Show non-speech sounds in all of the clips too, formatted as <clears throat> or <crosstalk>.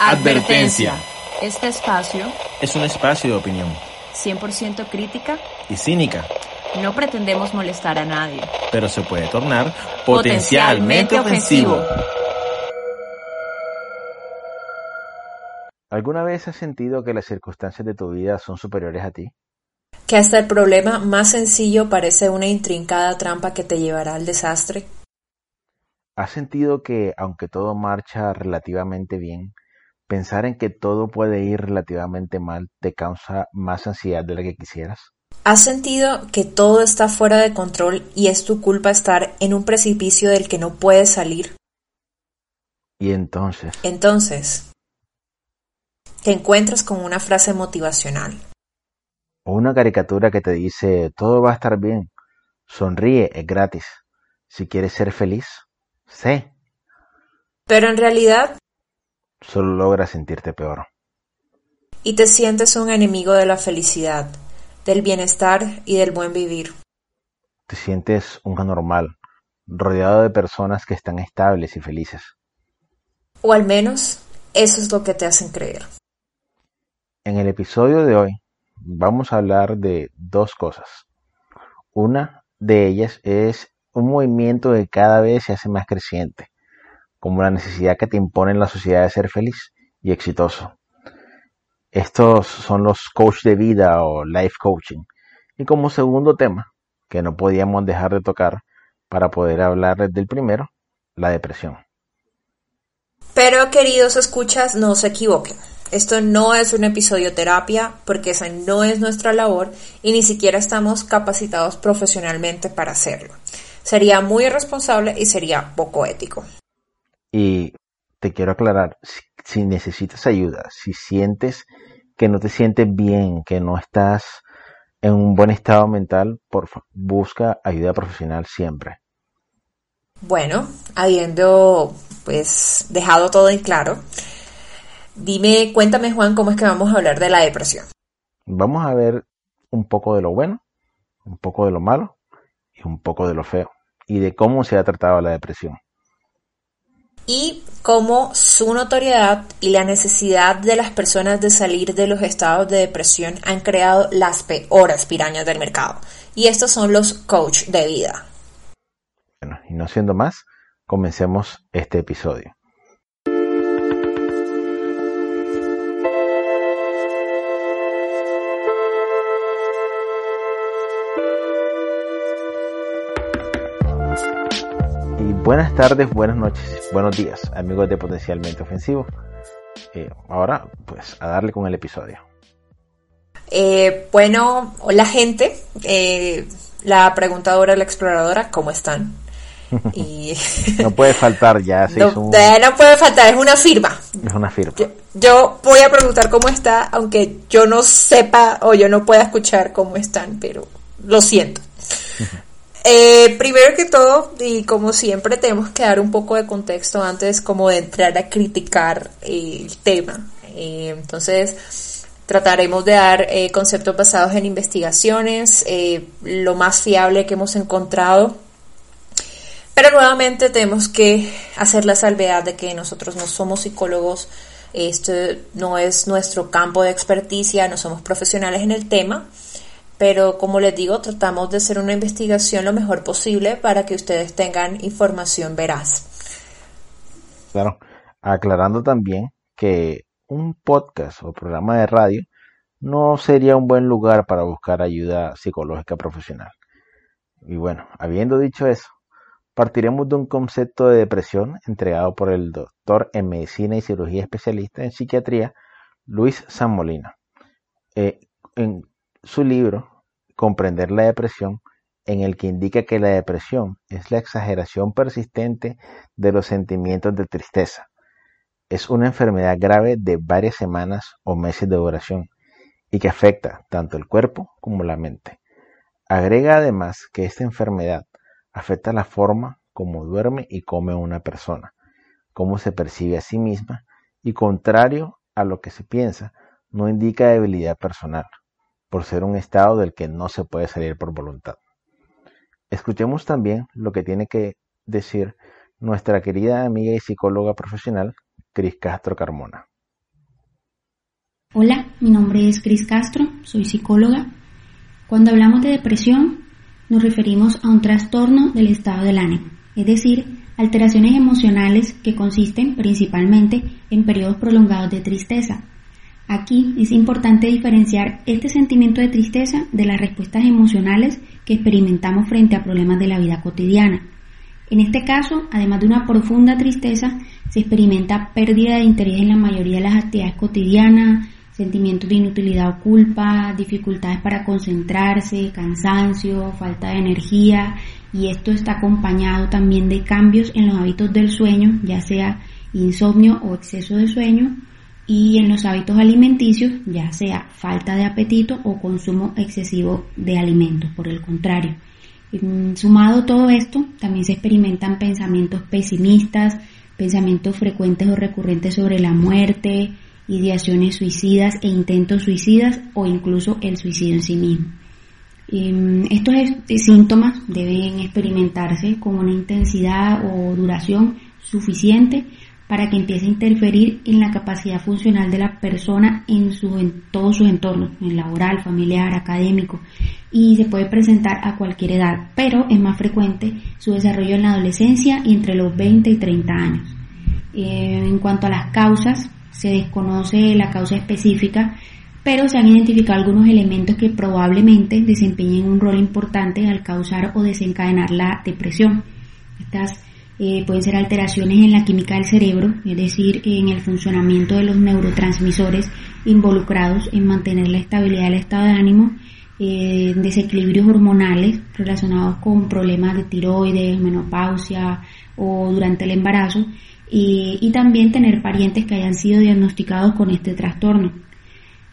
Advertencia. Este espacio, Es un espacio de opinión 100% crítica, y cínica, no pretendemos molestar a nadie. pero se puede tornar potencialmente ofensivo. ¿Alguna vez has sentido que las circunstancias de tu vida son superiores a ti? que hasta el problema más sencillo parece una intrincada trampa que te llevará al desastre. ¿Has sentido que, aunque todo marcha relativamente bien, pensar en que todo puede ir relativamente mal te causa más ansiedad de la que quisieras? ¿Has sentido que todo está fuera de control y es tu culpa estar en un precipicio del que no puedes salir? Y entonces, Entonces, te encuentras con una frase motivacional. o una caricatura que te dice todo va a estar bien, sonríe, es gratis. Si quieres ser feliz, sé, Pero en realidad, solo logras sentirte peor. y te sientes un enemigo de la felicidad, del bienestar y del buen vivir. Te sientes un anormal, rodeado de personas que están estables y felices. O al menos, eso es lo que te hacen creer. En el episodio de hoy vamos a hablar de dos cosas. Una de ellas es un movimiento que cada vez se hace más creciente, como la necesidad que te impone la sociedad de ser feliz y exitoso. Estos son los coach de vida o life coaching. Y como segundo tema, que no podíamos dejar de tocar para poder hablar del primero, la depresión. Pero queridos escuchas, no se equivoquen. Esto no es un episodio terapia porque esa no es nuestra labor y ni siquiera estamos capacitados profesionalmente para hacerlo. Sería muy irresponsable y sería poco ético. Y te quiero aclarar, si, si necesitas ayuda, si sientes que no te sientes bien, que no estás en un buen estado mental, por busca ayuda profesional siempre. Bueno, habiendo pues dejado todo en claro, dime, cuéntame Juan, cómo es que vamos a hablar de la depresión. Vamos a ver un poco de lo bueno, un poco de lo malo y un poco de lo feo y de cómo se ha tratado la depresión. Y cómo su notoriedad y la necesidad de las personas de salir de los estados de depresión han creado las peores pirañas del mercado. Y estos son los coach de vida. Bueno, y no siendo más, comencemos este episodio. Y buenas tardes, buenas noches, buenos días, amigos de Potencialmente Ofensivo. Eh, ahora, pues, a darle con el episodio. Eh, bueno, hola gente, eh, la preguntadora, la exploradora, ¿cómo están? <laughs> Y No puede faltar, ya se no, hizo un- no puede faltar, es una firma. es una firma. Yo, yo voy a preguntar cómo está, aunque yo no sepa o yo no pueda escuchar cómo están, pero lo siento. <laughs> Eh, primero que todo, y como siempre, tenemos que dar un poco de contexto antes como de entrar a criticar el tema. Eh, entonces, trataremos de dar eh, conceptos basados en investigaciones, eh, lo más fiable que hemos encontrado. Pero nuevamente tenemos que hacer la salvedad de que nosotros no somos psicólogos, este no es nuestro campo de experticia, no somos profesionales en el tema, pero como les digo, tratamos de hacer una investigación lo mejor posible para que ustedes tengan información veraz. Claro, aclarando también que un podcast o programa de radio no sería un buen lugar para buscar ayuda psicológica profesional. Y bueno, habiendo dicho eso, partiremos de un concepto de depresión entregado por el doctor en medicina y cirugía especialista en psiquiatría, Luis San Molina. Eh, en su libro, Comprender la depresión, en el que indica que la depresión es la exageración persistente de los sentimientos de tristeza. Es una enfermedad grave de varias semanas o meses de duración y que afecta tanto el cuerpo como la mente. Agrega además que esta enfermedad afecta la forma como duerme y come una persona, cómo se percibe a sí misma y contrario a lo que se piensa, no indica debilidad personal, por ser un estado del que no se puede salir por voluntad. Escuchemos también lo que tiene que decir nuestra querida amiga y psicóloga profesional, Cris Castro Carmona. Hola, mi nombre es Cris Castro, soy psicóloga. Cuando hablamos de depresión, nos referimos a un trastorno del estado del ánimo, es decir, alteraciones emocionales que consisten principalmente en periodos prolongados de tristeza. Aquí es importante diferenciar este sentimiento de tristeza de las respuestas emocionales que experimentamos frente a problemas de la vida cotidiana. En este caso, además de una profunda tristeza, se experimenta pérdida de interés en la mayoría de las actividades cotidianas, sentimientos de inutilidad o culpa, dificultades para concentrarse, cansancio, falta de energía y esto está acompañado también de cambios en los hábitos del sueño, ya sea insomnio o exceso de sueño y en los hábitos alimenticios, ya sea falta de apetito o consumo excesivo de alimentos, por el contrario. Sumado todo esto, también se experimentan pensamientos pesimistas, pensamientos frecuentes o recurrentes sobre la muerte, ideaciones suicidas e intentos suicidas o incluso el suicidio en sí mismo. Em, estos síntomas deben experimentarse con una intensidad o duración suficiente para que empiece a interferir en la capacidad funcional de la persona en, su, en todo su entorno, en laboral, familiar, académico, y se puede presentar a cualquier edad, pero es más frecuente su desarrollo en la adolescencia y entre los 20 y 30 años. Eh, en cuanto a las causas, se desconoce la causa específica, pero se han identificado algunos elementos que probablemente desempeñen un rol importante al causar o desencadenar la depresión. Estas eh, pueden ser alteraciones en la química del cerebro, es decir, en el funcionamiento de los neurotransmisores involucrados en mantener la estabilidad del estado de ánimo, eh, desequilibrios hormonales relacionados con problemas de tiroides, menopausia o durante el embarazo, y, también tener parientes que hayan sido diagnosticados con este trastorno.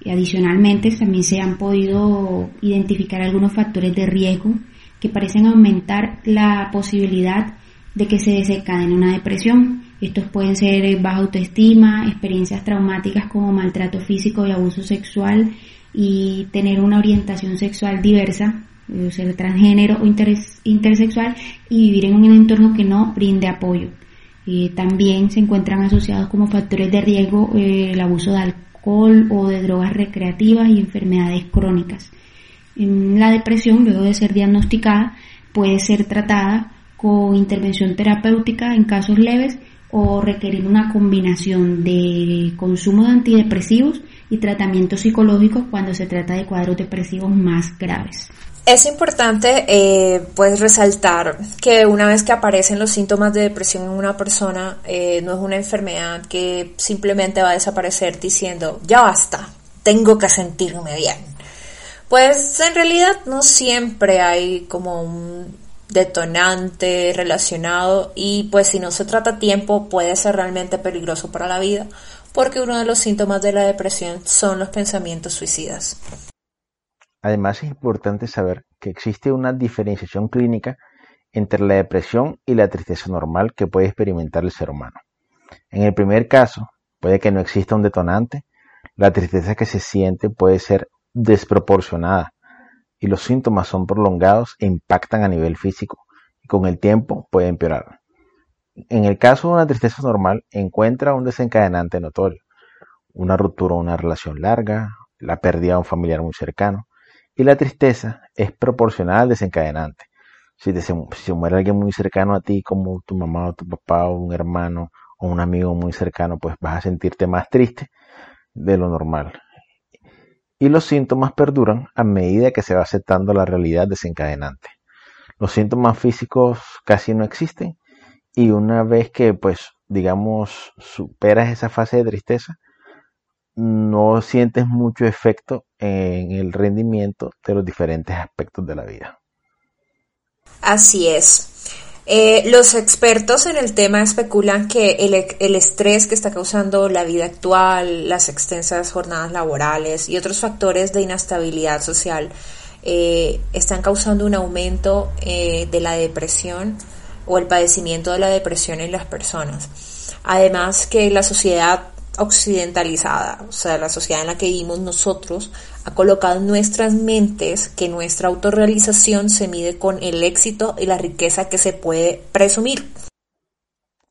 Adicionalmente también se han podido identificar algunos factores de riesgo que parecen aumentar la posibilidad de que se desencadene una depresión. Estos pueden ser baja autoestima, experiencias traumáticas como maltrato físico y abuso sexual y tener una orientación sexual diversa, eh, ser transgénero o intersexual y vivir en un entorno que no brinde apoyo. Eh, también se encuentran asociados como factores de riesgo eh, el abuso de alcohol o de drogas recreativas y enfermedades crónicas. la depresión, luego de ser diagnosticada, puede ser tratada con intervención terapéutica en casos leves o requerir una combinación de consumo de antidepresivos y tratamiento psicológico cuando se trata de cuadros depresivos más graves. Es importante eh, pues resaltar que una vez que aparecen los síntomas de depresión en una persona, eh, no es una enfermedad que simplemente va a desaparecer diciendo, ya basta, tengo que sentirme bien. Pues en realidad no siempre hay como un detonante relacionado y pues si no se trata a tiempo puede ser realmente peligroso para la vida porque uno de los síntomas de la depresión son los pensamientos suicidas. Además es importante saber que existe una diferenciación clínica entre la depresión y la tristeza normal que puede experimentar el ser humano. En el primer caso, puede que no exista un detonante, la tristeza que se siente puede ser desproporcionada y los síntomas son prolongados e impactan a nivel físico y con el tiempo puede empeorar. En el caso de una tristeza normal, encuentra un desencadenante notorio, una ruptura de una relación larga, la pérdida de un familiar muy cercano, y la tristeza es proporcional al desencadenante. Si, se muere alguien muy cercano a ti, como tu mamá o tu papá o un hermano o un amigo muy cercano, pues vas a sentirte más triste de lo normal. Y los síntomas perduran a medida que se va aceptando la realidad desencadenante. Los síntomas físicos casi no existen y una vez que, pues, digamos, superas esa fase de tristeza, no sientes mucho efecto en el rendimiento de los diferentes aspectos de la vida. Así es. Eh, los expertos en el tema especulan que el, estrés que está causando la vida actual, las extensas jornadas laborales y otros factores de inestabilidad social eh, están causando un aumento eh, de la depresión o el padecimiento de la depresión en las personas. Además que la sociedad occidentalizada, o sea, la sociedad en la que vivimos nosotros, ha colocado en nuestras mentes que nuestra autorrealización se mide con el éxito y la riqueza que se puede presumir.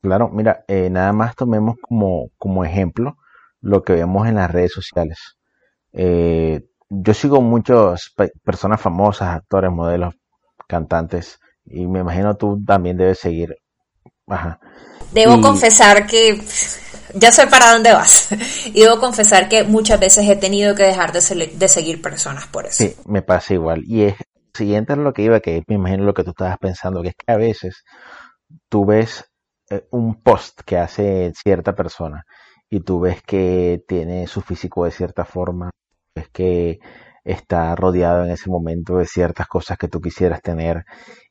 Claro, mira, eh, nada más tomemos como, como ejemplo lo que vemos en las redes sociales. Eh, yo sigo muchas personas famosas, actores, modelos, cantantes, y me imagino tú también debes seguir. Ajá. Debo confesar que ya sé para dónde vas. <laughs> Y debo confesar que muchas veces he tenido que dejar de, seguir personas por eso. Sí, me pasa igual. Y es siguiente es lo que iba, que me imagino lo que tú estabas pensando, que es que a veces tú ves eh, un post que hace cierta persona y tú ves que tiene su físico de cierta forma, ves que está rodeado en ese momento de ciertas cosas que tú quisieras tener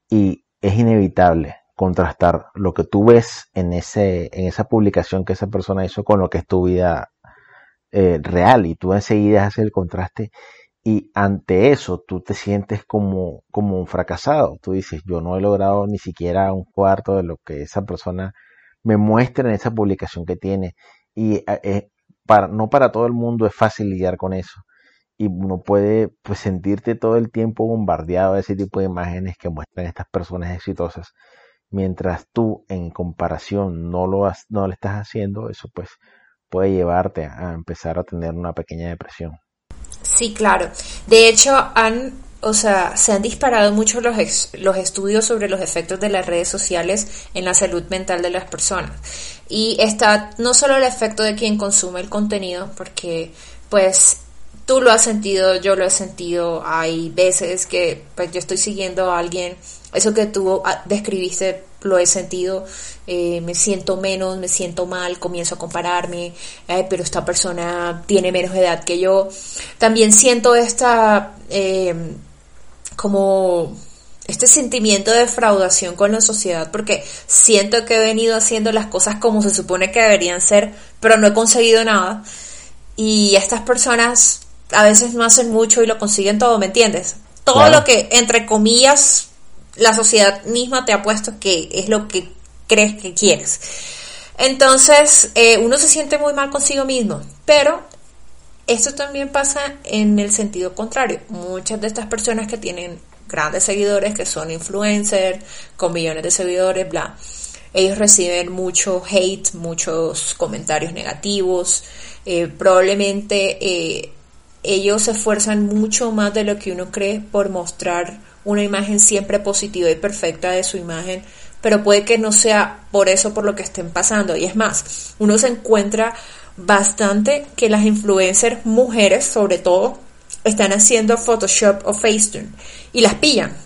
y es inevitable contrastar lo que tú ves en ese en esa publicación que esa persona hizo con lo que es tu vida eh, real y tú enseguida haces el contraste y ante eso tú te sientes como, como un fracasado. Tú dices, yo no he logrado ni siquiera un cuarto de lo que esa persona me muestra en esa publicación que tiene. Y eh, para, no para todo el mundo es fácil lidiar con eso. Y uno puede pues, sentirte todo el tiempo bombardeado de ese tipo de imágenes que muestran estas personas exitosas. Mientras tú en comparación no lo, no lo estás haciendo, eso pues puede llevarte a empezar a tener una pequeña depresión. Sí, claro. De hecho, han, o sea, se han disparado mucho los, los estudios sobre los efectos de las redes sociales en la salud mental de las personas. Y está no solo el efecto de quien consume el contenido, porque pues tú lo has sentido, yo lo he sentido, hay veces que pues yo estoy siguiendo a alguien, eso que tú ah, describiste lo he sentido, eh, me siento menos, me siento mal, comienzo a compararme, pero esta persona tiene menos edad que yo. También siento esta, em, como, este sentimiento de defraudación con la sociedad, porque siento que he venido haciendo las cosas como se supone que deberían ser, pero no he conseguido nada. Y estas personas a veces no hacen mucho y lo consiguen todo, ¿me entiendes? Todo lo que, entre comillas, la sociedad misma te ha puesto que es lo que crees que quieres. Entonces, eh, uno se siente muy mal consigo mismo, pero esto también pasa en el sentido contrario. Muchas de estas personas que tienen grandes seguidores, que son influencers, con millones de seguidores, bla, ellos reciben mucho hate, muchos comentarios negativos, eh, probablemente eh, ellos se esfuerzan mucho más de lo que uno cree por mostrar una imagen siempre positiva y perfecta de su imagen, pero puede que no sea por eso por lo que estén pasando. Y es más, uno se encuentra bastante que las influencers mujeres, sobre todo, están haciendo Photoshop o Facetune y las pillan.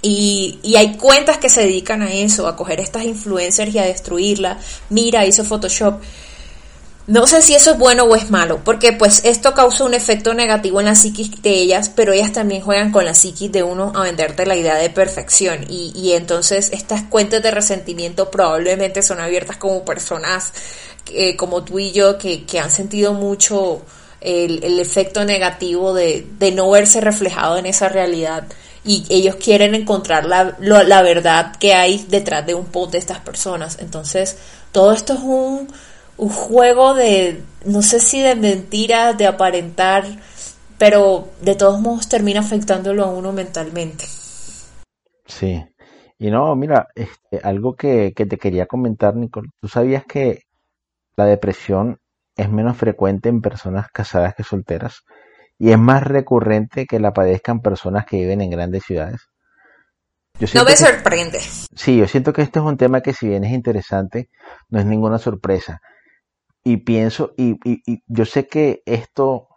Y, y, hay cuentas que se dedican a eso, a coger estas influencers y a destruirla. Mira, hizo Photoshop. No sé si eso es bueno o es malo, porque pues esto causa un efecto negativo en la psiquis de ellas, pero ellas también juegan con la psiquis de uno a venderte la idea de perfección. Y, y entonces estas cuentas de resentimiento probablemente son abiertas como personas eh, como tú y yo que, que han sentido mucho el, el efecto negativo de, de, no verse reflejado en esa realidad. Y ellos quieren encontrar la, la verdad que hay detrás de un post de estas personas. Entonces, todo esto es un un juego de, no sé si de mentiras, de aparentar, pero de todos modos termina afectándolo a uno mentalmente. Sí. Y no, mira, este, algo que, que te quería comentar, Nicole, ¿tú sabías que la depresión es menos frecuente en personas casadas que solteras? Y es más recurrente que la padezcan personas que viven en grandes ciudades. no me sorprende. sí, yo siento que este es un tema que si bien es interesante, no es ninguna sorpresa y pienso, y, y, yo sé que esto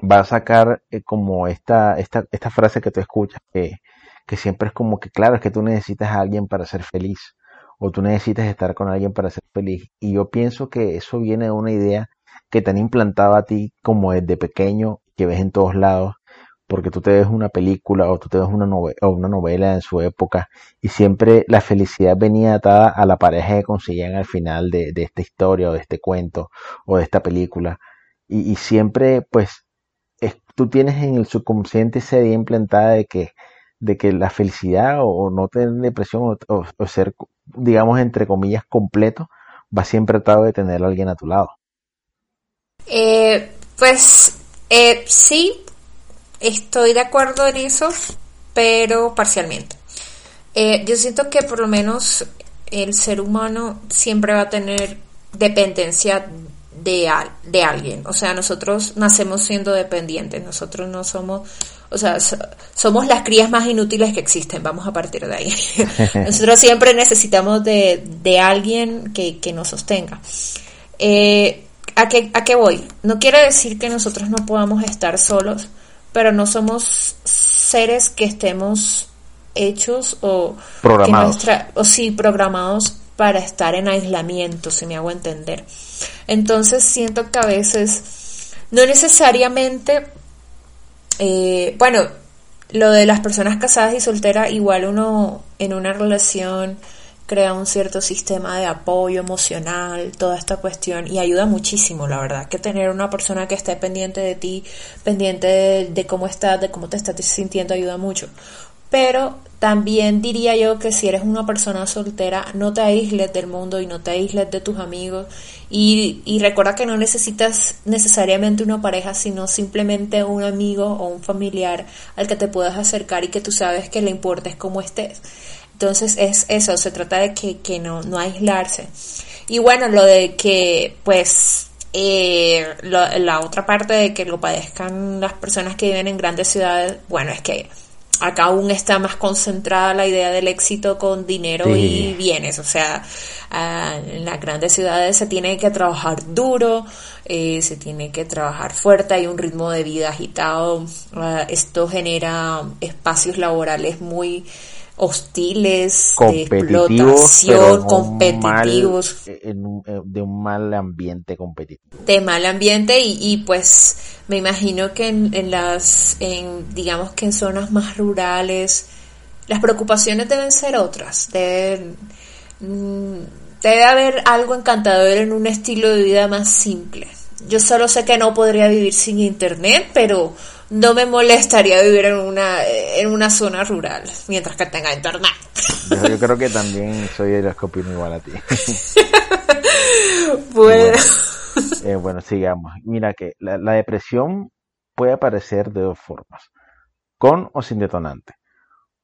va a sacar eh, como esta, esta, esta frase que tú escuchas, que, que siempre es como que, claro, es que tú necesitas a alguien para ser feliz, o tú necesitas estar con alguien para ser feliz. Y yo pienso que eso viene de una idea que te han implantado a ti como desde pequeño, que ves en todos lados, porque tú te ves una película o tú te ves una novela, o una novela en su época y siempre la felicidad venía atada a la pareja que conseguían al final de, esta historia o de este cuento o de esta película. Y, siempre pues tú tienes en el subconsciente esa idea implantada de que de que la felicidad o, no tener depresión o, ser digamos entre comillas completo va siempre atado de tener a alguien a tu lado. Eh, pues eh, sí Estoy de acuerdo en eso, pero parcialmente. Eh, yo siento que por lo menos el ser humano siempre va a tener dependencia de, de alguien. O sea, nosotros nacemos siendo dependientes, nosotros no somos, o sea, somos las crías más inútiles que existen, vamos a partir de ahí. <laughs> nosotros siempre necesitamos de, de alguien que, que, nos sostenga. Eh, ¿a, qué, ¿A qué voy? No quiere decir que nosotros no podamos estar solos, pero no somos seres que estemos hechos o programados. o sí, programados para estar en aislamiento, si me hago entender. Entonces siento que a veces no necesariamente, eh, bueno, lo de las personas casadas y solteras, igual uno en una relación crea un cierto sistema de apoyo emocional, toda esta cuestión, y ayuda muchísimo, la verdad, que tener una persona que esté pendiente de ti, pendiente de, cómo estás, de cómo te estás sintiendo, ayuda mucho. Pero también diría yo que si eres una persona soltera, no te aísles del mundo y no te aísles de tus amigos. Y, y, recuerda que no necesitas necesariamente una pareja, sino simplemente un amigo o un familiar al que te puedas acercar y que tú sabes que le importes cómo estés. Entonces es eso, se trata de que, que no, no aislarse. Y bueno, lo de que pues eh, la otra parte de que lo padezcan las personas que viven en grandes ciudades, bueno, es que acá aún está más concentrada la idea del éxito con dinero y bienes. O sea, ah, en las grandes ciudades se tiene que trabajar duro, eh, se tiene que trabajar fuerte, hay un ritmo de vida agitado. Ah, esto genera espacios laborales muy hostiles, de explotación, competitivos. Eh, de un mal ambiente competitivo. De mal ambiente y, y pues me imagino que en, en, las, en, digamos que en zonas más rurales, las preocupaciones deben ser otras. Deben, mm, debe haber algo encantador en un estilo de vida más simple. Yo solo sé que no podría vivir sin internet, pero no me molestaría vivir en una, en una zona rural mientras que tenga internet. Yo, creo que también soy los que opino igual a ti. <laughs> bueno. Eh, bueno, sigamos. Mira que la, la, depresión puede aparecer de dos formas, con o sin detonante.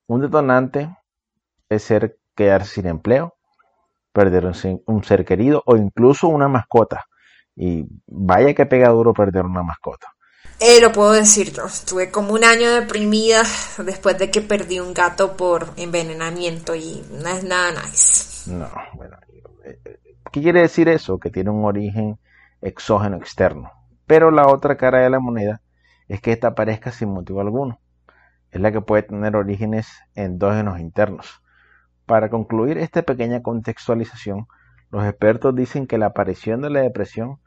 Un detonante es ser quedarse sin empleo, perder un, un ser querido o incluso una mascota. Y vaya que pega duro perder una mascota. Eh, lo puedo decir yo. Estuve como un año deprimida después de que perdí un gato por envenenamiento y no es nada nice. No, bueno. Eh, ¿Qué quiere decir eso? Que tiene un origen exógeno externo. Pero la otra cara de la moneda es que esta aparezca sin motivo alguno. Es la que puede tener orígenes endógenos internos. Para concluir esta pequeña contextualización, los expertos dicen que la aparición de la depresión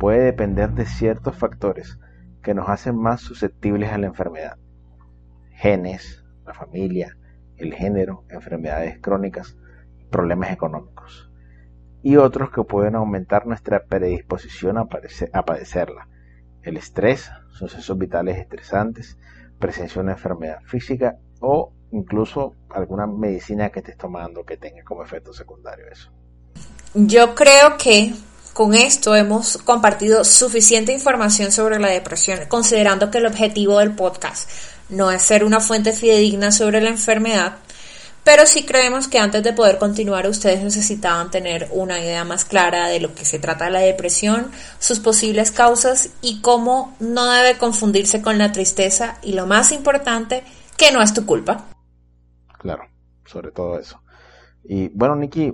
puede depender de ciertos factores, que nos hacen más susceptibles a la enfermedad. Genes, la familia, el género, enfermedades crónicas, problemas económicos. Y otros que pueden aumentar nuestra predisposición a, padecerla. El estrés, sucesos vitales estresantes, presencia de una enfermedad física o incluso alguna medicina que estés tomando que tenga como efecto secundario eso. Yo creo que con esto hemos compartido suficiente información sobre la depresión, considerando que el objetivo del podcast no es ser una fuente fidedigna sobre la enfermedad, pero sí creemos que antes de poder continuar ustedes necesitaban tener una idea más clara de lo que se trata la depresión, sus posibles causas y cómo no debe confundirse con la tristeza y lo más importante, que no es tu culpa. Claro, sobre todo eso. Y bueno, Nikki,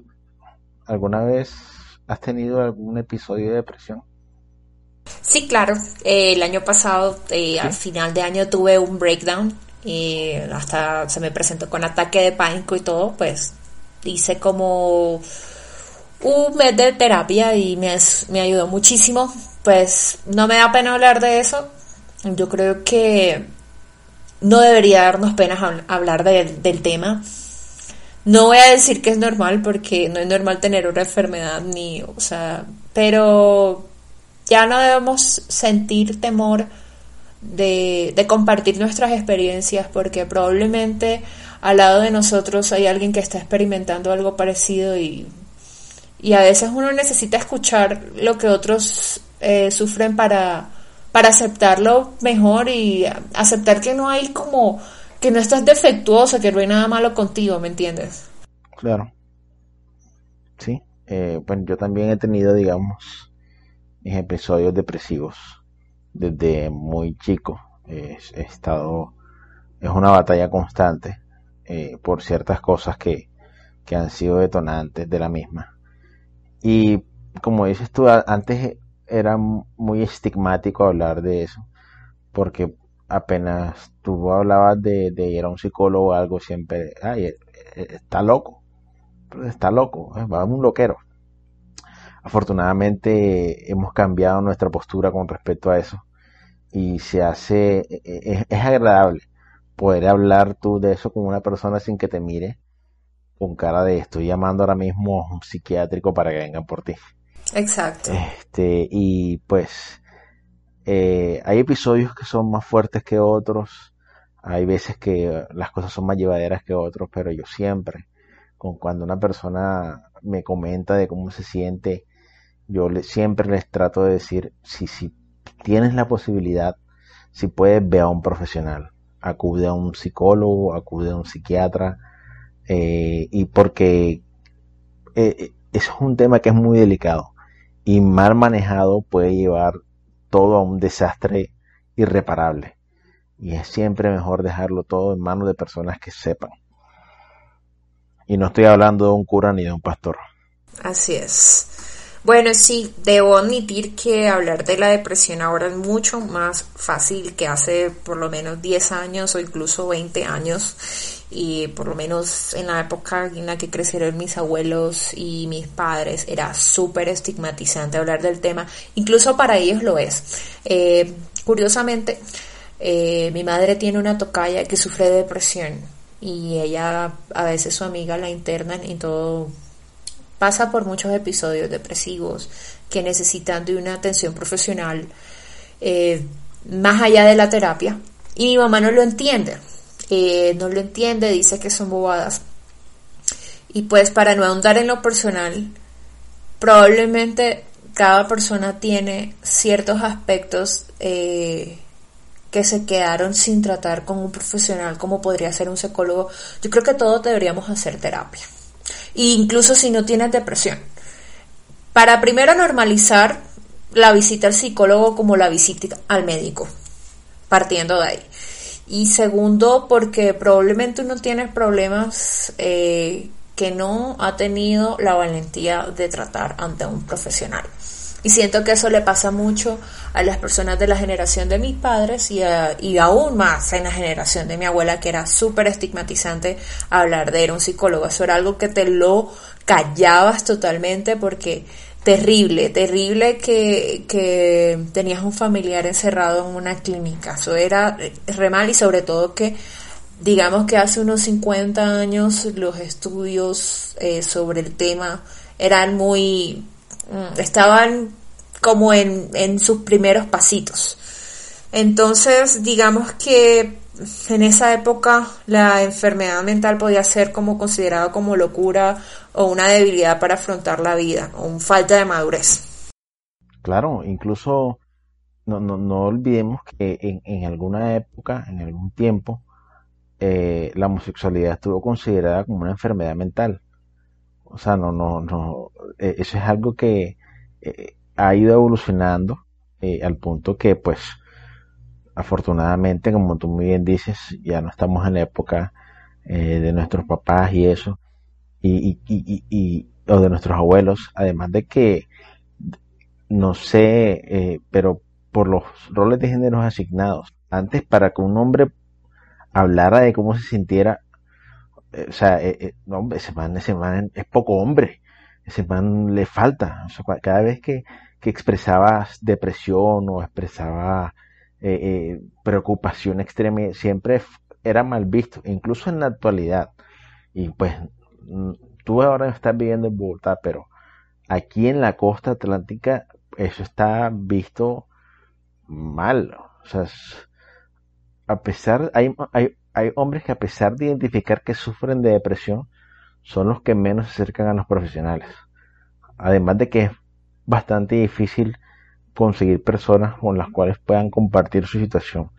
¿alguna vez ¿Has tenido algún episodio de depresión? Sí, claro. Eh, el año pasado, eh, al final de año, tuve un breakdown. Y hasta se me presentó con ataque de pánico y todo. Pues hice como un mes de terapia y me, me ayudó muchísimo. Pues no me da pena hablar de eso. Yo creo que no debería darnos pena hablar del tema no voy a decir que es normal porque no es normal tener una enfermedad ni, o sea, pero ya no debemos sentir temor de, de compartir nuestras experiencias porque probablemente al lado de nosotros hay alguien que está experimentando algo parecido y, y a veces uno necesita escuchar lo que otros eh, sufren para, para aceptarlo mejor y aceptar que no hay como que no estás defectuoso, que no hay nada malo contigo, ¿me entiendes? Claro. Sí. Eh, bueno, yo también he tenido, digamos, mis episodios depresivos desde muy chico. he estado, es una batalla constante eh, por ciertas cosas que, que han sido detonantes de la misma. Y como dices tú, antes era muy estigmático hablar de eso, porque apenas tú hablabas de, de ir a un psicólogo o algo, siempre, ay, eh, eh, está loco, está loco, va a un loquero. Afortunadamente hemos cambiado nuestra postura con respecto a eso y se hace, e, e, es, agradable poder hablar tú de eso con una persona sin que te mire con cara de estoy llamando ahora mismo a un psiquiátrico para que vengan por ti. Exacto. Este, y pues eh, hay episodios que son más fuertes que otros, hay veces que las cosas son más llevaderas que otros, pero yo siempre, con cuando una persona me comenta de cómo se siente, yo siempre les trato de decir, si, si tienes la posibilidad, si puedes, ve a un profesional, acude a un psicólogo, acude a un psiquiatra, eh, y porque eh, eso es un tema que es muy delicado y mal manejado puede llevar todo a un desastre irreparable. Y es siempre mejor dejarlo todo en manos de personas que sepan. Y no estoy hablando de un cura ni de un pastor. Así es. Bueno, sí, debo admitir que hablar de la depresión ahora es mucho más fácil que hace por lo menos 10 años o incluso 20 años. Y por lo menos en la época en la que crecieron mis abuelos y mis padres era súper estigmatizante hablar del tema. Incluso para ellos lo es. Eh, curiosamente, eh, mi madre tiene una tocaya que sufre de depresión y ella a veces su amiga la internan y todo pasa por muchos episodios depresivos que necesitan de una atención profesional eh, más allá de la terapia. Y mi mamá no lo entiende, eh, no lo entiende, dice que son bobadas. Y pues para no ahondar en lo personal, probablemente cada persona tiene ciertos aspectos eh, que se quedaron sin tratar con un profesional como podría ser un psicólogo. Yo creo que todos deberíamos hacer terapia incluso si no tienes depresión. Para primero normalizar la visita al psicólogo como la visita al médico, partiendo de ahí. Y segundo, porque probablemente uno tiene problemas eh, que no ha tenido la valentía de tratar ante un profesional. Y siento que eso le pasa mucho a las personas de la generación de mis padres y, y aún más en la generación de mi abuela, que era súper estigmatizante hablar de ir a un psicólogo. Eso era algo que te lo callabas totalmente porque terrible, terrible que, que tenías un familiar encerrado en una clínica. Eso era re mal y sobre todo que digamos que hace unos 50 años los estudios eh, sobre el tema eran muy estaban como en, en sus primeros pasitos. Entonces, digamos que en esa época la enfermedad mental podía ser como considerada como locura o una debilidad para afrontar la vida o un falta de madurez. Claro, incluso no, no, no olvidemos que en, en, alguna época, en algún tiempo, eh, la homosexualidad estuvo considerada como una enfermedad mental. O sea, no, no, no, eh, eso es algo que eh, ha ido evolucionando eh, al punto que, pues, afortunadamente, como tú muy bien dices, ya no estamos en la época de nuestros papás y eso, y, y, y, o de nuestros abuelos, además de que, no sé, pero por los roles de género asignados, antes para que un hombre hablara de cómo se sintiera eh, o sea, eh, eh, ese man, ese man es poco hombre, ese man le falta, cada vez que, que expresaba depresión o expresaba preocupación extrema, siempre era mal visto, incluso en la actualidad. Y pues mm, tú ahora estás viviendo en Bogotá, pero aquí en la costa atlántica eso está visto mal. O sea, a pesar, hay, hay, hay hombres que a pesar de identificar que sufren de depresión, son los que menos se acercan a los profesionales. Además de que es bastante difícil conseguir personas con las cuales puedan compartir su situación.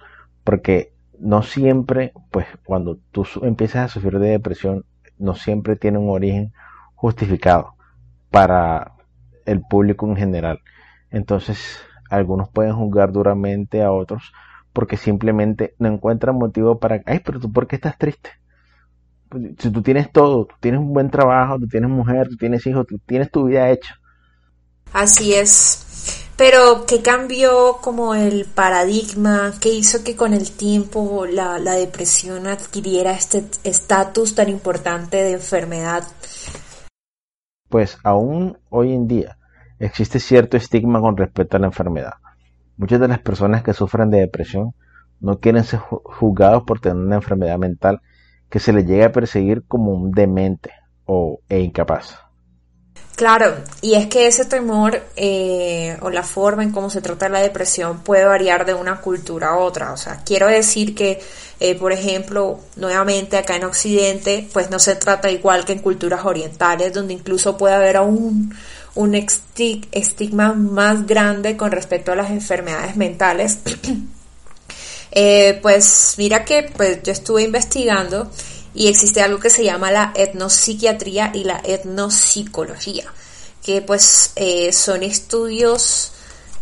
Porque no siempre, pues cuando tú empiezas a sufrir de depresión, no siempre tiene un origen justificado para el público en general. Entonces, algunos pueden juzgar duramente a otros porque simplemente no encuentran motivo para, ay, pero tú por qué estás triste? Pues, si tú tienes todo, tú tienes un buen trabajo, tú tienes mujer, tú tienes hijos, tú tienes tu vida hecha. Así es. Pero, ¿qué cambió como el paradigma? ¿Qué hizo que con el tiempo la, la depresión adquiriera este estatus tan importante de enfermedad? Pues aún hoy en día existe cierto estigma con respecto a la enfermedad. Muchas de las personas que sufren de depresión no quieren ser juzgados por tener una enfermedad mental que se les llegue a perseguir como un demente o, e incapaz. Claro, y es que ese temor eh, o la forma en cómo se trata la depresión puede variar de una cultura a otra. O sea, quiero decir que, eh, por ejemplo, nuevamente acá en Occidente, pues no se trata igual que en culturas orientales, donde incluso puede haber aún un estigma más grande con respecto a las enfermedades mentales. <clears throat> Eh, pues mira que pues yo estuve investigando y existe algo que se llama la etnopsiquiatría y la etnopsicología, que pues eh, son estudios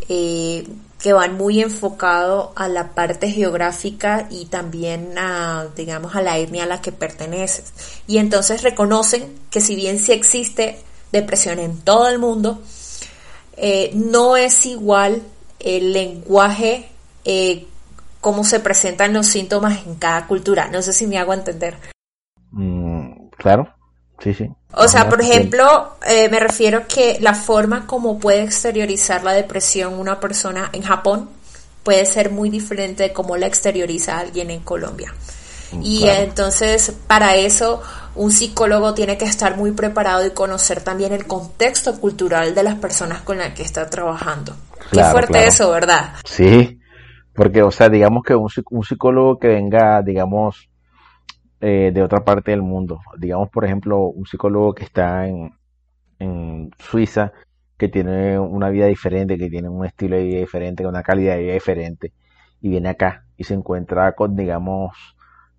eh, que van muy enfocados a la parte geográfica y también a, digamos, a la etnia a la que perteneces. Y entonces reconocen que si bien sí existe depresión en todo el mundo, eh, no es igual el lenguaje, cómo se presentan los síntomas en cada cultura. No sé si me hago entender. Mm, claro, sí, sí. O sea, por ejemplo, eh, me refiero que la forma como puede exteriorizar la depresión una persona en Japón puede ser muy diferente de cómo la exterioriza alguien en Colombia. Mm, y entonces, para eso, un psicólogo tiene que estar muy preparado y conocer también el contexto cultural de las personas con las que está trabajando. Qué fuerte eso, ¿verdad? Sí, porque, o sea, digamos que un, un psicólogo que venga, digamos, eh, de otra parte del mundo. Digamos, por ejemplo, un psicólogo que está en, en Suiza, que tiene una vida diferente, que tiene un estilo de vida diferente, una calidad de vida diferente, y viene acá y se encuentra con, digamos,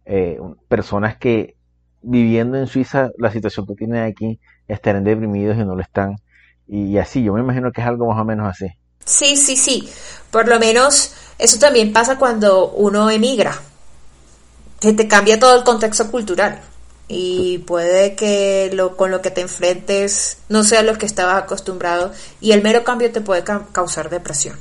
eh, personas que viviendo en Suiza, la situación que tienen aquí, estarán deprimidos y no lo están. Y así, yo me imagino que es algo más o menos así. Sí, sí, sí. Por lo menos eso también pasa cuando uno emigra que te cambia todo el contexto cultural y puede que lo, con lo que te enfrentes no sea lo que estabas acostumbrado y el mero cambio te puede causar depresión.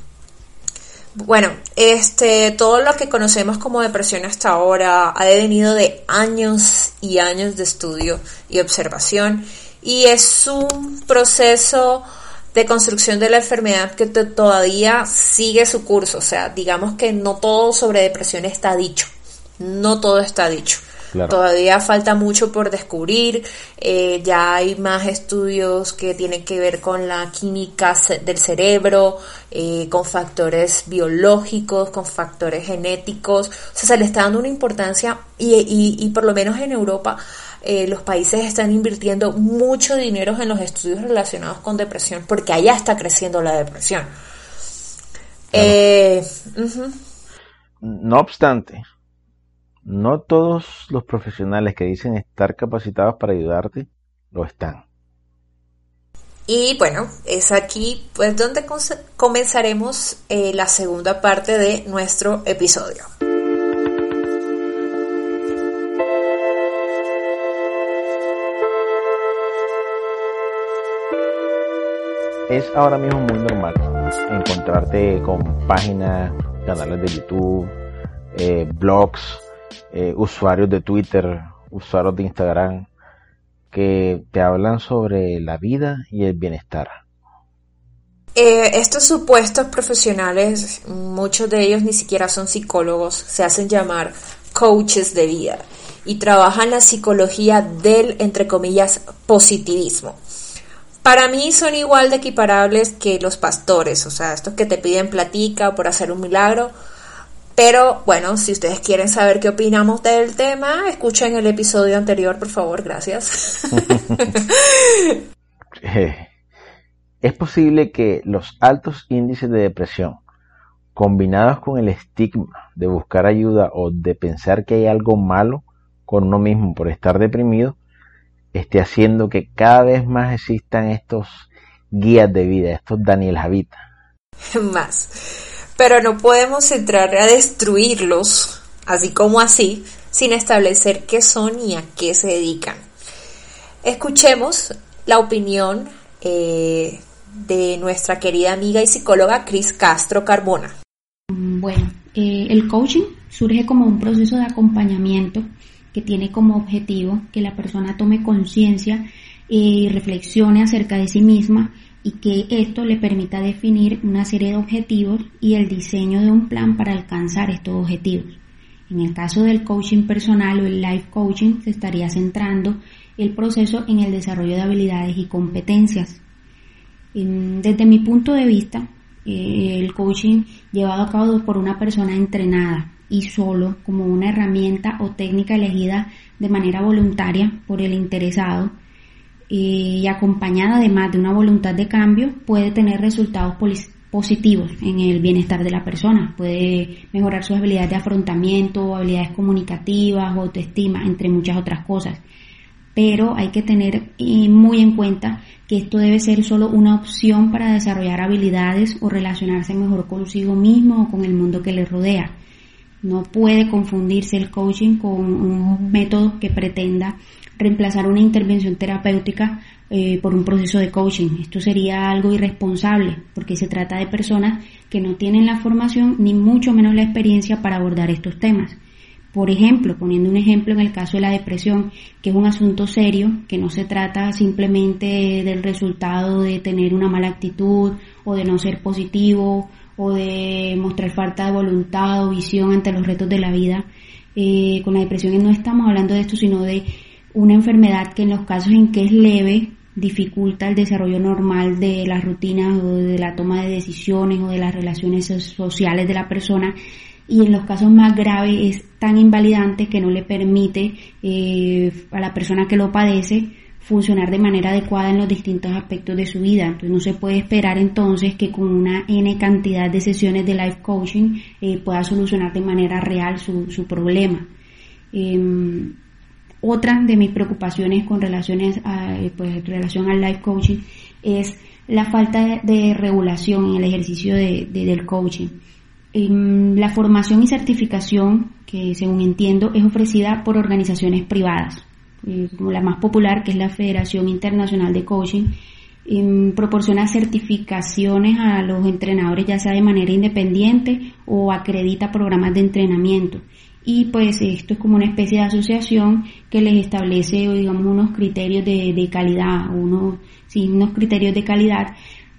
Bueno, este, todo lo que conocemos como depresión hasta ahora ha venido de años y años de estudio y observación y es un proceso de construcción de la enfermedad que todavía sigue su curso, o sea, digamos que no todo sobre depresión está dicho no todo está dicho. Todavía falta mucho por descubrir, eh, ya hay más estudios que tienen que ver con la química del cerebro, eh, con factores biológicos, con factores genéticos, o sea, se le está dando una importancia y, y, por lo menos en Europa eh, los países están invirtiendo mucho dinero en los estudios relacionados con depresión porque allá está creciendo la depresión. No obstante, no todos los profesionales que dicen estar capacitados para ayudarte lo están. Y bueno, es aquí pues donde comenzaremos eh, la segunda parte de nuestro episodio. Es ahora mismo muy normal encontrarte con páginas, canales de YouTube, eh, blogs, eh, usuarios de Twitter, usuarios de Instagram, que te hablan sobre la vida y el bienestar. Eh, estos supuestos profesionales, muchos de ellos ni siquiera son psicólogos, se hacen llamar coaches de vida y trabajan la psicología del, entre comillas, positivismo. Para mí son igual de equiparables que los pastores, o sea, estos que te piden platica por hacer un milagro, pero bueno, si ustedes quieren saber qué opinamos del tema, escuchen el episodio anterior, por favor, gracias. <laughs> Eh, es posible que los altos índices de depresión, combinados con el estigma de buscar ayuda o de pensar que hay algo malo con uno mismo por estar deprimido, esté haciendo que cada vez más existan estos guías de vida, estos Daniel Javita, <laughs> más. Pero no podemos entrar a destruirlos, así como así, sin establecer qué son y a qué se dedican. Escuchemos la opinión eh, de nuestra querida amiga y psicóloga Cris Castro Carbona. Bueno, eh, el coaching surge como un proceso de acompañamiento que tiene como objetivo que la persona tome conciencia y reflexione acerca de sí misma y que esto le permita definir una serie de objetivos y el diseño de un plan para alcanzar estos objetivos. En el caso del coaching personal o el life coaching se estaría centrando el proceso en el desarrollo de habilidades y competencias. Desde mi punto de vista, eh, el coaching llevado a cabo por una persona entrenada y solo como una herramienta o técnica elegida de manera voluntaria por el interesado y acompañada además de una voluntad de cambio puede tener resultados positivos en el bienestar de la persona. Puede mejorar sus habilidades de afrontamiento, habilidades comunicativas, autoestima, entre muchas otras cosas. Pero hay que tener eh, muy en cuenta que esto debe ser solo una opción para desarrollar habilidades o relacionarse mejor consigo mismo o con el mundo que le rodea. No puede confundirse el coaching con un método que pretenda reemplazar una intervención terapéutica eh, por un proceso de coaching. Esto sería algo irresponsable porque se trata de personas que no tienen la formación ni mucho menos la experiencia para abordar estos temas. Por ejemplo, poniendo un ejemplo en el caso de la depresión, que es un asunto serio, que no se trata simplemente del resultado de tener una mala actitud o de no ser positivo o de mostrar falta de voluntad o visión ante los retos de la vida. Eh, con la depresión no estamos hablando de esto, sino de una enfermedad que en los casos en que es leve dificulta el desarrollo normal de las rutinas o de la toma de decisiones o de las relaciones sociales de la persona y en los casos más graves es tan invalidante que no le permite eh, a la persona que lo padece funcionar de manera adecuada en los distintos aspectos de su vida. Entonces no se puede esperar entonces que con una N cantidad de sesiones de life coaching eh, pueda solucionar de manera real su, su problema. Em, otra de mis preocupaciones con relaciones a, eh, pues, relación al life coaching es la falta de, regulación en el ejercicio de, del coaching. la formación y certificación, que según entiendo es ofrecida por organizaciones privadas, eh, como la más popular, que es la Federación Internacional de Coaching, em, proporciona certificaciones a los entrenadores ya sea de manera independiente o acredita programas de entrenamiento. Y pues esto es como una especie de asociación que les establece digamos unos criterios de, de calidad unos sí, unos criterios de calidad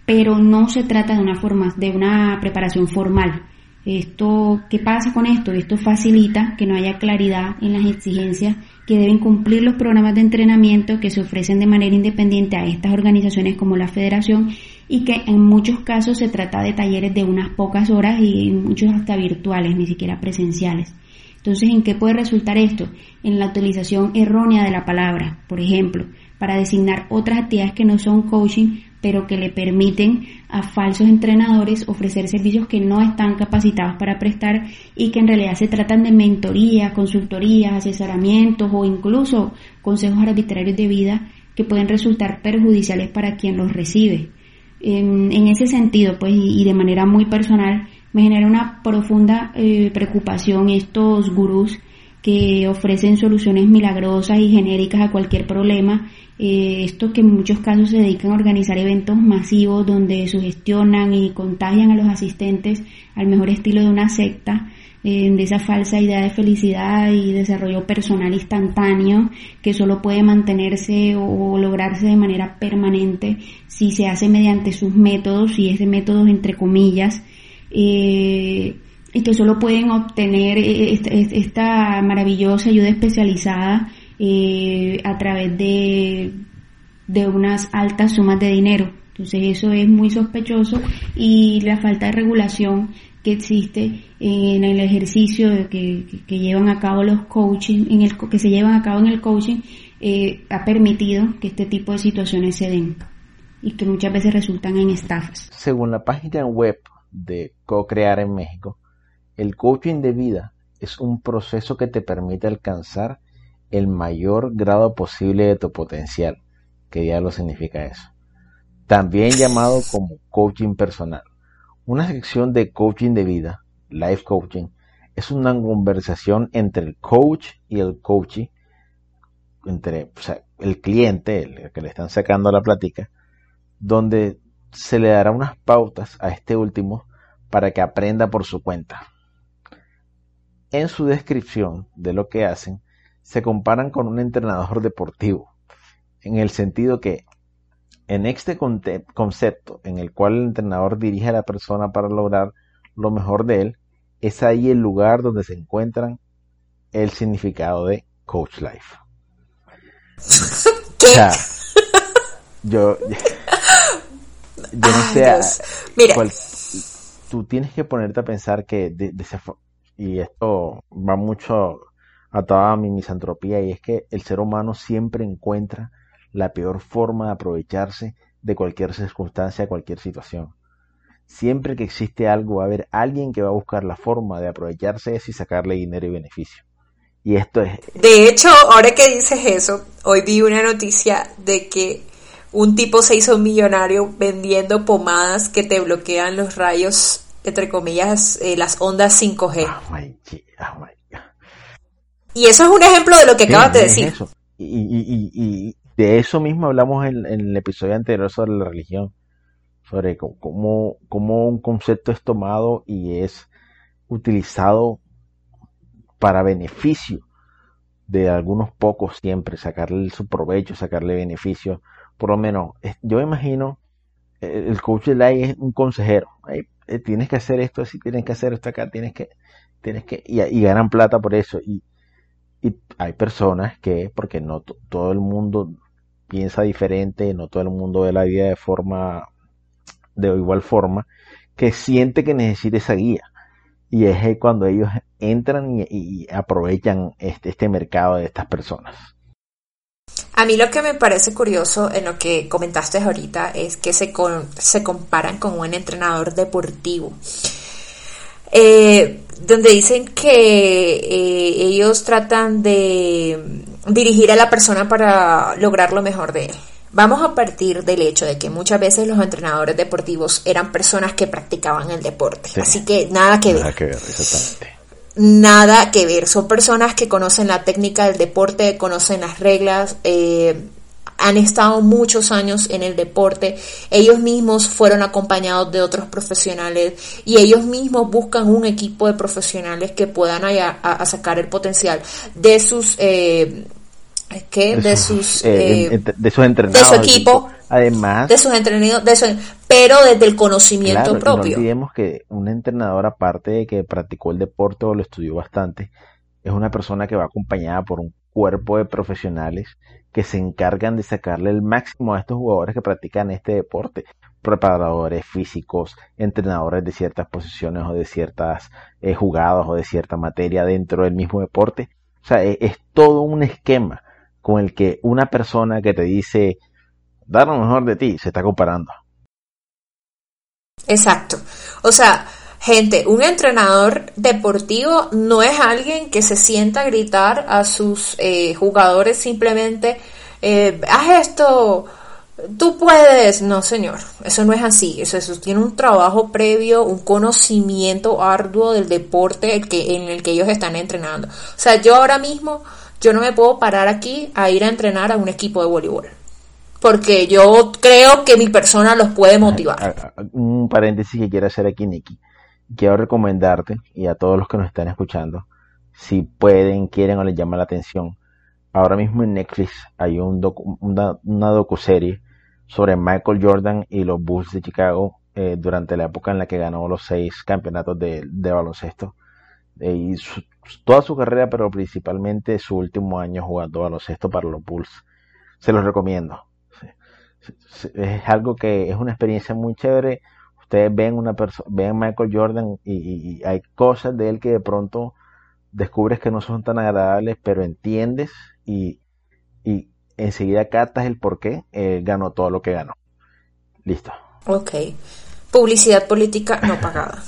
pero no se trata de una forma de una preparación formal. Esto qué pasa con esto esto facilita que no haya claridad en las exigencias que deben cumplir los programas de entrenamiento que se ofrecen de manera independiente a estas organizaciones como la federación y que en muchos casos se trata de talleres de unas pocas horas y muchos hasta virtuales, ni siquiera presenciales. Entonces, ¿en qué puede resultar esto? En la utilización errónea de la palabra, por ejemplo, para designar otras actividades que no son coaching, pero que le permiten a falsos entrenadores ofrecer servicios que no están capacitados para prestar y que en realidad se tratan de mentoría, consultoría, asesoramientos o incluso consejos arbitrarios de vida que pueden resultar perjudiciales para quien los recibe. En, ese sentido, pues, y de manera muy personal, me genera una profunda eh, preocupación estos gurús que ofrecen soluciones milagrosas y genéricas a cualquier problema, eh, estos que en muchos casos se dedican a organizar eventos masivos donde sugestionan y contagian a los asistentes al mejor estilo de una secta, eh, de esa falsa idea de felicidad y desarrollo personal instantáneo que solo puede mantenerse o lograrse de manera permanente si se hace mediante sus métodos y ese método entre comillas eh, y que solo pueden obtener eh, esta, maravillosa ayuda especializada eh, a través de, de unas altas sumas de dinero. Entonces eso es muy sospechoso y la falta de regulación que existe en el ejercicio que, que, llevan a cabo los coaching, en el, que se llevan a cabo en el coaching, ha permitido que este tipo de situaciones se den y que muchas veces resultan en estafas. Según la página web de co-crear en México, el coaching de vida es un proceso que te permite alcanzar el mayor grado posible de tu potencial, que ya lo significa eso. También llamado como coaching personal, Una sección de coaching de vida, life coaching, es una conversación entre el coach y el coachee, entre el cliente, el que le están sacando la plática, donde se le dará unas pautas a este último para que aprenda por su cuenta. En su descripción de lo que hacen, se comparan con un entrenador deportivo, en el sentido que en este concepto en el cual el entrenador dirige a la persona para lograr lo mejor de él, es ahí el lugar donde se encuentran el significado de Coach Life. <laughs> ¿Qué? yo, yo no sé. Mira. tú tienes que ponerte a pensar que, y esto va mucho atado a mi misantropía, y es que el ser humano siempre encuentra la peor forma de aprovecharse de cualquier circunstancia, cualquier situación. Siempre que existe algo, va a haber alguien que va a buscar la forma de aprovecharse de eso y sacarle dinero y beneficio. Y esto es... De hecho, ahora que dices eso, hoy vi una noticia de que un tipo se hizo millonario vendiendo pomadas que te bloquean los rayos, entre comillas, eh, las ondas 5G. Oh y eso es un ejemplo de lo que acabas de decir. Y, de eso mismo hablamos en, el episodio anterior sobre la religión, sobre cómo, cómo un concepto es tomado y es utilizado para beneficio de algunos pocos siempre, sacarle su provecho, sacarle beneficio por lo menos, yo imagino, eh, el coach de life es un consejero. Eh, tienes que hacer esto así, tienes que hacer esto acá, tienes que, tienes que, y, ganan plata por eso. Y, y hay personas que, porque no todo el mundo piensa diferente, no todo el mundo ve la vida de forma, de igual forma, que siente que necesita esa guía. Y es cuando ellos entran y, y aprovechan este, este mercado de estas personas. A mí lo que me parece curioso en lo que comentaste ahorita es que se, se comparan con un entrenador deportivo. Eh, donde dicen que eh, ellos tratan de dirigir a la persona para lograr lo mejor de él. Vamos a partir del hecho de que muchas veces los entrenadores deportivos eran personas que practicaban el deporte. Así que nada que nada Que ver exactamente nada que ver. Son personas que conocen la técnica del deporte, conocen las reglas, eh, han estado muchos años en el deporte, ellos mismos fueron acompañados de otros profesionales y ellos mismos buscan un equipo de profesionales que puedan allá a, sacar el potencial de sus eh, que de, sus, eh, de sus entrenados de su equipo además de sus entrenados de su, pero desde el conocimiento propio no olvidemos que un entrenador aparte de que practicó el deporte o lo estudió bastante es una persona que va acompañada por un cuerpo de profesionales que se encargan de sacarle el máximo a estos jugadores que practican este deporte preparadores físicos, entrenadores de ciertas posiciones o de ciertas eh, jugadas o de cierta materia dentro del mismo deporte. O sea, es, es todo un esquema con el que una persona que te dice dar lo mejor de ti se está comparando. Exacto. O sea, gente, un entrenador deportivo no es alguien que se sienta a gritar a sus eh, jugadores simplemente, eh, haz esto, tú puedes. No, señor, eso no es así. Eso, eso, tiene un trabajo previo, un conocimiento arduo del deporte el que, en el que ellos están entrenando. O sea, yo ahora mismo yo no me puedo parar aquí a ir a entrenar a un equipo de voleibol. Porque yo creo que mi persona los puede motivar. Un paréntesis que quiero hacer aquí, Nicky. Quiero recomendarte, y a todos los que nos están escuchando, si pueden, quieren o les llama la atención, ahora mismo en Netflix hay un una, una docuserie sobre Michael Jordan y los Bulls de Chicago eh, durante la época en la que ganó los seis campeonatos de, baloncesto. Eh, y toda su carrera, pero principalmente su último año jugando baloncesto para los Bulls. Se los recomiendo. Es algo que es una experiencia muy chévere. Ustedes ven una ven Michael Jordan y, hay cosas de él que de pronto descubres que no son tan agradables, pero entiendes y, y enseguida captas el por qué ganó todo lo que ganó. Listo. Ok. Publicidad política no pagada.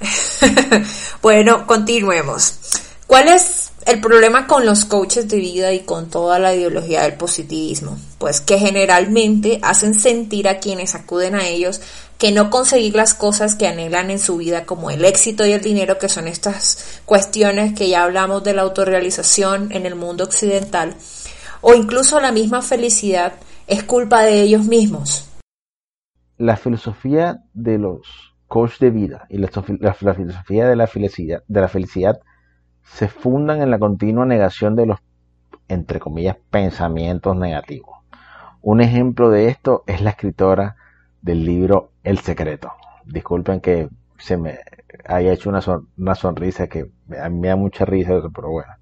<laughs> bueno, continuemos. ¿Cuál es el problema con los coaches de vida y con toda la ideología del positivismo, pues que generalmente hacen sentir a quienes acuden a ellos que no conseguir las cosas que anhelan en su vida como el éxito y el dinero, que son estas cuestiones que ya hablamos de la autorrealización en el mundo occidental, o incluso la misma felicidad, es culpa de ellos mismos. La filosofía de los coaches de vida y la, filosofía de la felicidad, de la felicidad se fundan en la continua negación de los, entre comillas, pensamientos negativos. Un ejemplo de esto es la escritora del libro El Secreto. Disculpen que se me haya hecho una, sonrisa que a mí me da mucha risa, pero bueno.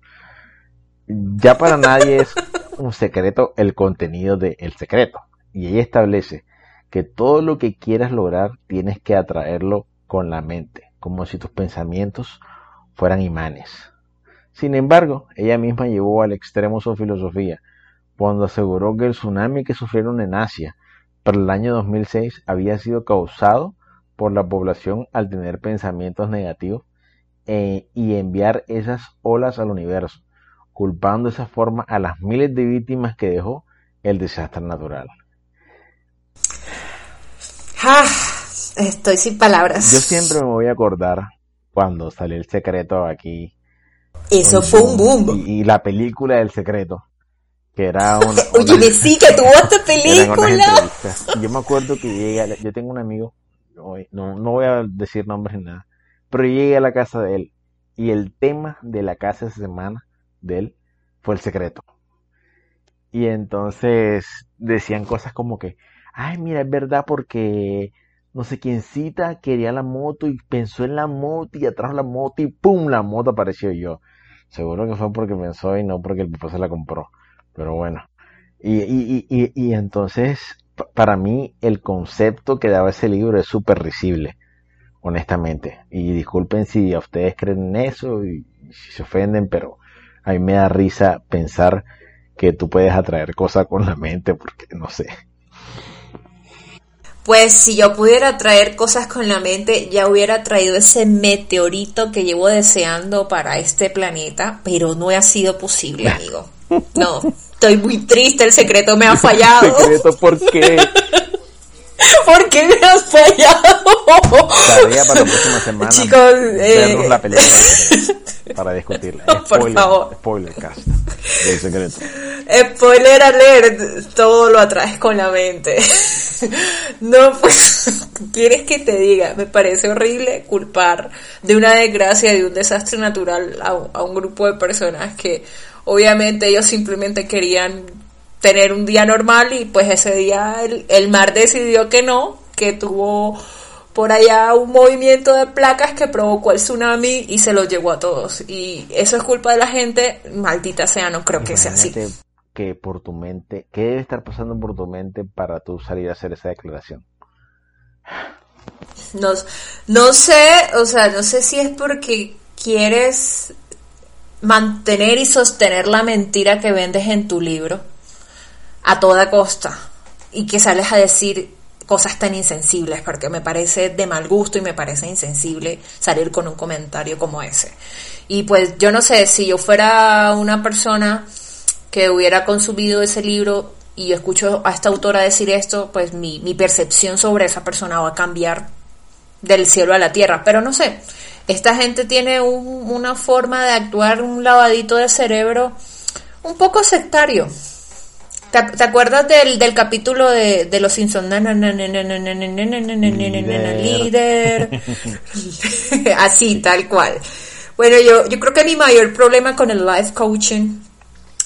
Ya para nadie es un secreto el contenido de El Secreto. Y ella establece que todo lo que quieras lograr tienes que atraerlo con la mente, como si tus pensamientos fueran imanes. Sin embargo, ella misma llevó al extremo su filosofía, cuando aseguró que el tsunami que sufrieron en Asia para el año 2006 había sido causado por la población al tener pensamientos negativos eh, y enviar esas olas al universo, culpando de esa forma a las miles de víctimas que dejó el desastre natural. Ah, estoy sin palabras. Yo siempre me voy a acordar cuando salió el secreto aquí. Eso fue un boom. y la película del secreto que era una... <laughs> Oye, sí, que tuvo <laughs> esta película. Yo me acuerdo que llegué, yo tengo un amigo, no, no voy a decir nombres ni nada, pero llegué a la casa de él y el tema de la casa esa semana de él fue el secreto. Y entonces decían cosas como que, ay, mira, es verdad porque no sé quién cita quería la moto y pensó en la moto y atrás la moto y pum, la moto apareció yo. Seguro que fue porque pensó y no porque el papá se la compró. Pero bueno. Y, y, y, y entonces, para mí, el concepto que daba ese libro es súper risible, honestamente. Y disculpen si a ustedes creen en eso y si se ofenden, pero a mí me da risa pensar que tú puedes atraer cosas con la mente, porque no sé. Pues si yo pudiera traer cosas con la mente, ya hubiera traído ese meteorito que llevo deseando para este planeta, pero no ha sido posible, amigo. No, estoy muy triste, el secreto me ha <laughs> fallado. ¿El secreto por qué? <laughs> <laughs> ¿Por qué me has fallado? Tarea para la próxima semana. Chicos, eh... la película para <laughs> discutirla. por favor. Spoiler cast del secreto. Spoiler alert, todo lo atraes con la mente. <laughs> No, pues, ¿quieres que te diga? Me parece horrible culpar de una desgracia, de un desastre natural a, a un grupo de personas que obviamente ellos simplemente querían tener un día normal y pues ese día el, mar decidió que no, que tuvo por allá un movimiento de placas que provocó el tsunami y se los llevó a todos. Y eso es culpa de la gente, maldita sea, no creo que sea así. Que por tu mente, ¿qué debe estar pasando por tu mente para tú salir a hacer esa declaración? No, no sé, o sea, no sé si es porque quieres mantener y sostener la mentira que vendes en tu libro a toda costa y que sales a decir cosas tan insensibles, porque me parece de mal gusto y me parece insensible salir con un comentario como ese. Y pues yo no sé, si yo fuera una persona que hubiera consumido ese libro y escucho a esta autora decir esto, pues mi, mi percepción sobre esa persona va a cambiar del cielo a la tierra. Pero no sé, esta gente tiene una forma de actuar, un lavadito de cerebro un poco sectario. ¿Te, acuerdas del, del capítulo de, de Los Simpsons? Líder. Así, tal cual. Bueno, yo, yo creo que mi mayor problema con el life coaching,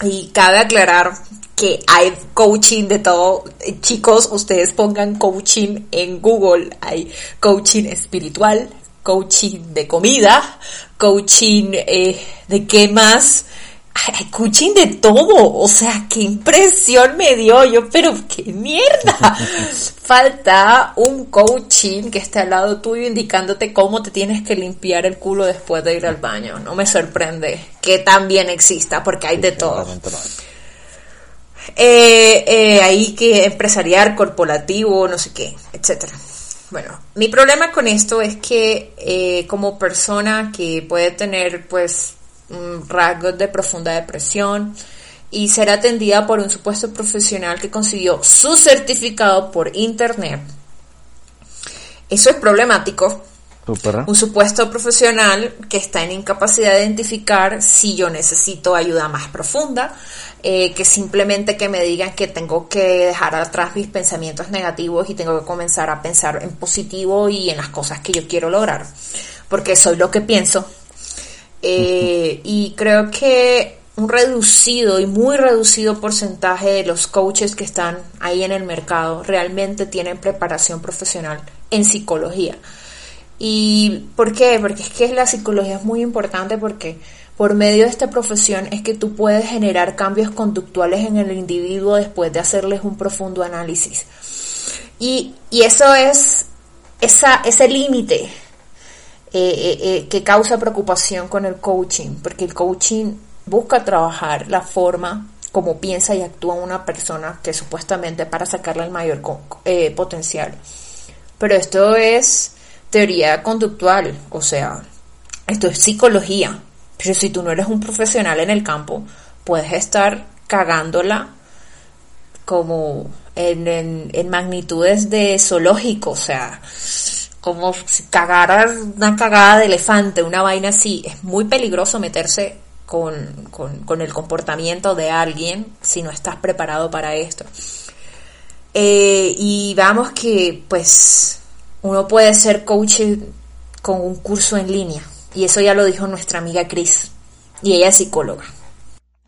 y cabe aclarar que hay coaching de todo. Chicos, ustedes pongan coaching en Google. Hay coaching espiritual, coaching de comida, coaching eh, de qué más. Coaching de todo, o sea, qué impresión me dio yo, pero qué mierda. <laughs> Falta un coaching que esté al lado tuyo indicándote cómo te tienes que limpiar el culo después de ir al baño. No me sorprende que también exista, porque hay de todo. Eh, eh, ahí que empresarial, corporativo, no sé qué, etcétera. Bueno, mi problema con esto es que eh, como persona que puede tener pues rasgos de profunda depresión y ser atendida por un supuesto profesional que consiguió su certificado por internet. Eso es problemático. Un supuesto profesional que está en incapacidad de identificar si yo necesito ayuda más profunda, eh, que simplemente que me digan que tengo que dejar atrás mis pensamientos negativos y tengo que comenzar a pensar en positivo y en las cosas que yo quiero lograr, porque soy lo que pienso. Eh, y creo que un reducido y muy reducido porcentaje de los coaches que están ahí en el mercado realmente tienen preparación profesional en psicología. ¿Y por qué? Porque es que la psicología es muy importante porque por medio de esta profesión es que tú puedes generar cambios conductuales en el individuo después de hacerles un profundo análisis. Y, eso es esa, ese límite eh, eh, eh, que causa preocupación con el coaching, porque el coaching busca trabajar la forma como piensa y actúa una persona que supuestamente para sacarle el mayor potencial. Pero esto es teoría conductual, o sea, esto es psicología. Pero si tú no eres un profesional en el campo, puedes estar cagándola como en, en magnitudes de zoológico, o sea, como si cagaras una cagada de elefante, una vaina así. Es muy peligroso meterse con, el comportamiento de alguien si no estás preparado para esto. Eh, y vamos que pues uno puede ser coach con un curso en línea. Y eso ya lo dijo nuestra amiga Cris. Y ella es psicóloga.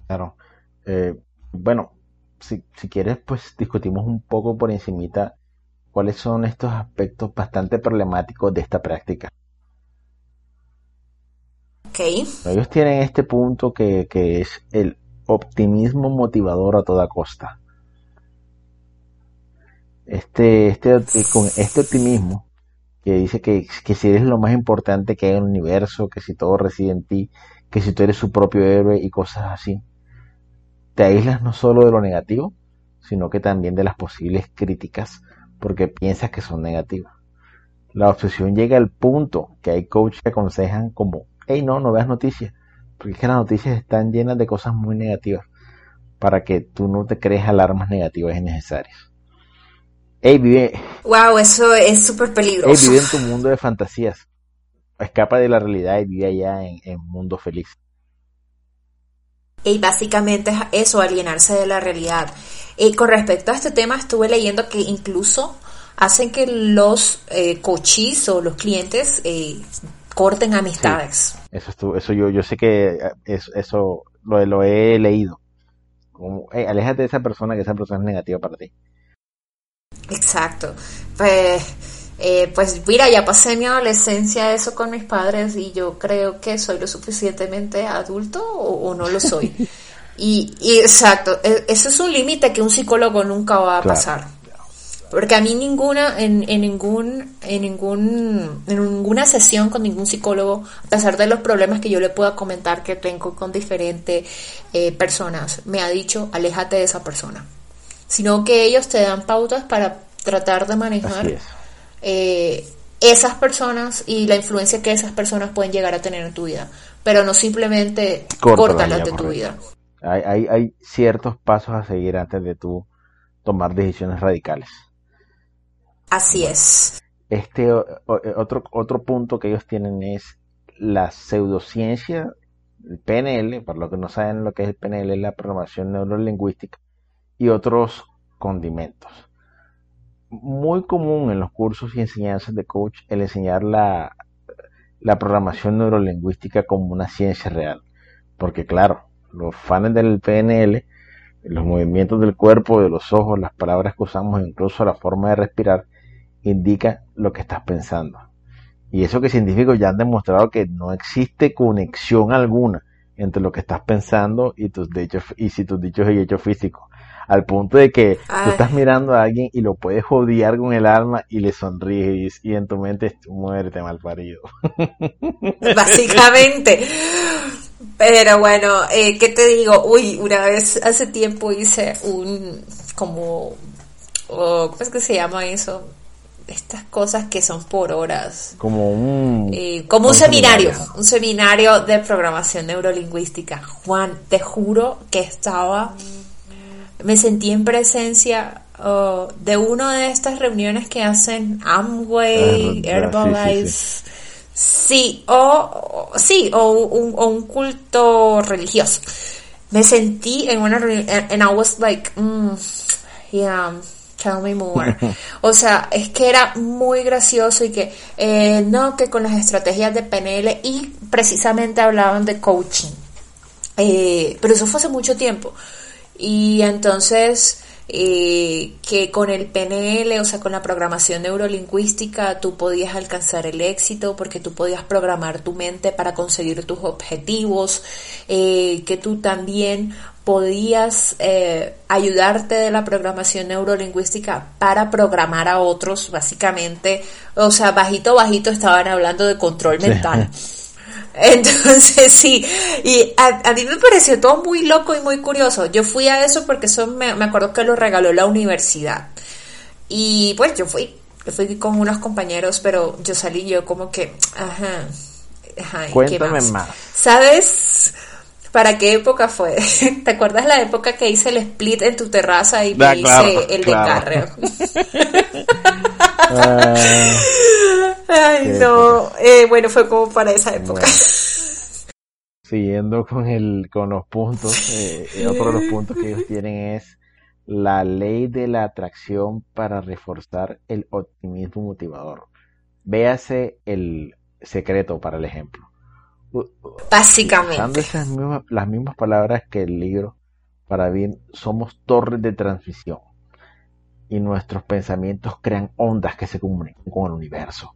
Claro. Eh, bueno, si, si quieres, pues discutimos un poco por encimita cuáles son estos aspectos bastante problemáticos de esta práctica. Ellos tienen este punto que, es el optimismo motivador a toda costa. Este, este, con este optimismo que dice que, que si eres lo más importante que hay en el universo, que si todo reside en ti, que si tú eres su propio héroe y cosas así, te aíslas no solo de lo negativo, sino que también de las posibles críticas, porque piensas que son negativas. La obsesión llega al punto que hay coaches que aconsejan como hey, no, no veas noticias, porque es que las noticias están llenas de cosas muy negativas, para que tú no te crees alarmas negativas innecesarias. Hey, vive. Wow, eso es súper peligroso. Hey, vive en tu mundo de fantasías. Escapa de la realidad y vive allá en, un mundo feliz. Y básicamente es eso, alienarse de la realidad. Y con respecto a este tema, estuve leyendo que incluso hacen que los eh, coaches o los clientes eh, corten amistades. eso eso yo, yo sé que eh, eso, lo, lo he leído. Como, aléjate de esa persona que esa persona es negativa para ti. Exacto. Pues, eh, pues mira, ya pasé mi adolescencia eso con mis padres y yo creo que soy lo suficientemente adulto o, no lo soy. <laughs> y, y, exacto, e, eso es un límite que un psicólogo nunca va a pasar. Porque a mí ninguna, en, en, ningún, en ningún, en ninguna sesión con ningún psicólogo, a pesar de los problemas que yo le pueda comentar que tengo con diferentes eh, personas, me ha dicho, aléjate de esa persona. Sino que ellos te dan pautas para tratar de manejar eh, esas personas y la influencia que esas personas pueden llegar a tener en tu vida. Pero no simplemente córtalas de tu vida. Hay, hay, hay ciertos pasos a seguir antes de tú tomar decisiones radicales. Así es. Este eh, otro, otro punto que ellos tienen es la pseudociencia, el PNL, para los que no saben lo que es el PNL, es la programación neurolingüística, y otros condimentos. Muy común en los cursos y enseñanzas de coach el enseñar la, programación neurolingüística como una ciencia real. Porque claro, los fans del PNL, los movimientos del cuerpo, de los ojos, las palabras que usamos, incluso la forma de respirar, indica lo que estás pensando. Y eso que científicos ya han demostrado que no existe conexión alguna entre lo que estás pensando y tus dichos y si tus dichos y hechos físicos. Al punto de que tú estás mirando a alguien y lo puedes odiar con el alma y le sonríes y en tu mente es muerte mal parido. <laughs> Básicamente. Pero bueno, eh, ¿qué te digo? Uy, una vez hace tiempo hice un como, ¿cómo es que se llama eso? estas cosas que son por horas. Como un... Eh, como un, seminario, un seminario de programación neurolingüística. Juan, te juro que estaba, me sentí en presencia uh, de una de estas reuniones que hacen Amway, Ah, Herbalife. Sí, o, sí, o un, o un culto religioso. Me sentí en una reunión, and I was like, mm, yeah, tell me more. <laughs> O sea, es que era muy gracioso y que, eh, no, que con las estrategias de PNL y precisamente hablaban de coaching. Eh, pero eso fue hace mucho tiempo. Y entonces, eh, que con el PNL, o sea, con la programación neurolingüística, tú podías alcanzar el éxito porque tú podías programar tu mente para conseguir tus objetivos, eh, que tú también podías eh, ayudarte de la programación neurolingüística para programar a otros, básicamente, o sea, bajito, bajito estaban hablando de control mental. <laughs> <laughs> Entonces sí, y a, a, mí me pareció todo muy loco y muy curioso. Yo fui a eso porque eso me, me, acuerdo que lo regaló la universidad. Y pues yo fui, yo fui con unos compañeros, pero yo salí yo como que, ajá, ajá Cuéntame más? más? ¿Sabes? ¿Para qué época fue? <laughs> ¿Te acuerdas la época que hice el split en tu terraza y da, me claro, hice el claro. desgarre? uh, <laughs> <laughs> Ay, no. Eh, bueno, fue como para esa época. Bueno. <laughs> Siguiendo con el con los puntos, eh, otro de los puntos que ellos tienen es la ley de la atracción para reforzar el optimismo motivador. Véase el secreto para el ejemplo. Básicamente. Usando esas mismas, las mismas palabras que el libro, para bien, somos torres de transmisión. Y nuestros pensamientos crean ondas que se comunican con el universo.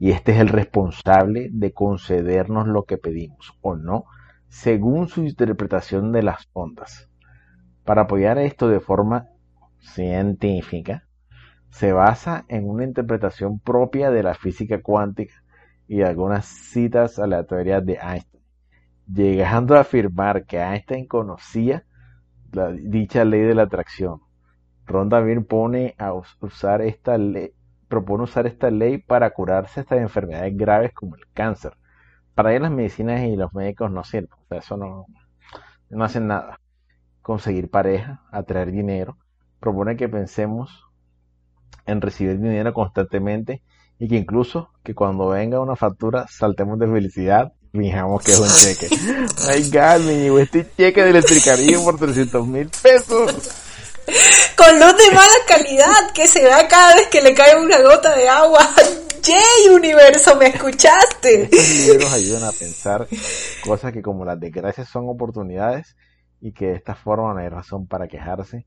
Y este es el responsable de concedernos lo que pedimos o no, según su interpretación de las ondas. Para apoyar esto de forma científica, se basa en una interpretación propia de la física cuántica y algunas citas aleatorias de Einstein, llegando a afirmar que Einstein conocía la, dicha ley de la atracción. Ron también pone a usar esta ley, propone usar esta ley para curarse estas enfermedades graves como el cáncer. Para él las medicinas y los médicos no sirven, o sea, eso no, no hacen nada. Conseguir pareja, atraer dinero, propone que pensemos en recibir dinero constantemente y que incluso que cuando venga una factura saltemos de felicidad fijamos que es un cheque. <laughs> Ay, God, me llegó este cheque del electricario por 300 mil pesos. Con luz de mala calidad que se da cada vez que le cae una gota de agua. <laughs> ¡Yay, universo! ¿Me escuchaste? Estos libros ayudan a pensar cosas que como las desgracias son oportunidades y que de esta forma no hay razón para quejarse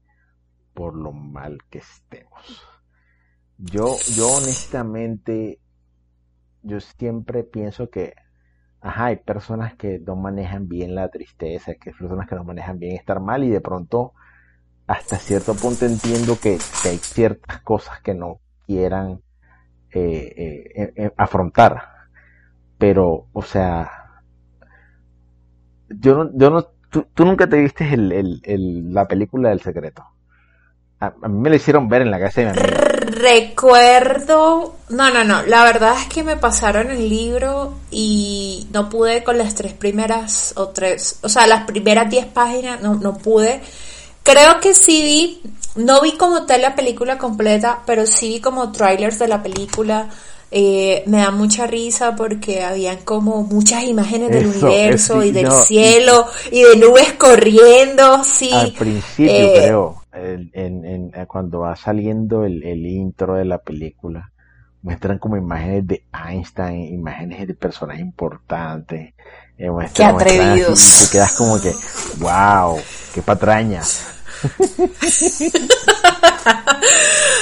por lo mal que estemos. Yo, yo honestamente, yo siempre pienso que, ajá, hay personas que no manejan bien la tristeza, que hay personas que no manejan bien estar mal y de pronto, hasta cierto punto entiendo que, hay ciertas cosas que no quieran eh, eh, eh, afrontar. Pero, o sea, yo no, yo no, tú, tú nunca te viste el, el, el, la película del secreto. A, mí me lo hicieron ver en la casa de mi amiga. Recuerdo, no, no, no, la verdad es que me pasaron el libro y no pude con las tres primeras o tres, o sea, las primeras diez páginas, no, no pude. Creo que sí vi, no vi como tal la película completa, pero sí vi como trailers de la película. Eh, me da mucha risa porque habían como muchas imágenes del Eso, universo es- y del no, cielo y de nubes corriendo, sí. Al principio, Eh, creo, en, en- en- eh, cuando va saliendo el, el intro de la película, muestran como imágenes de Einstein, imágenes de personajes importantes. eh, muestran- Qué muestran así, atrevidos. y te quedas como que, wow, qué patraña.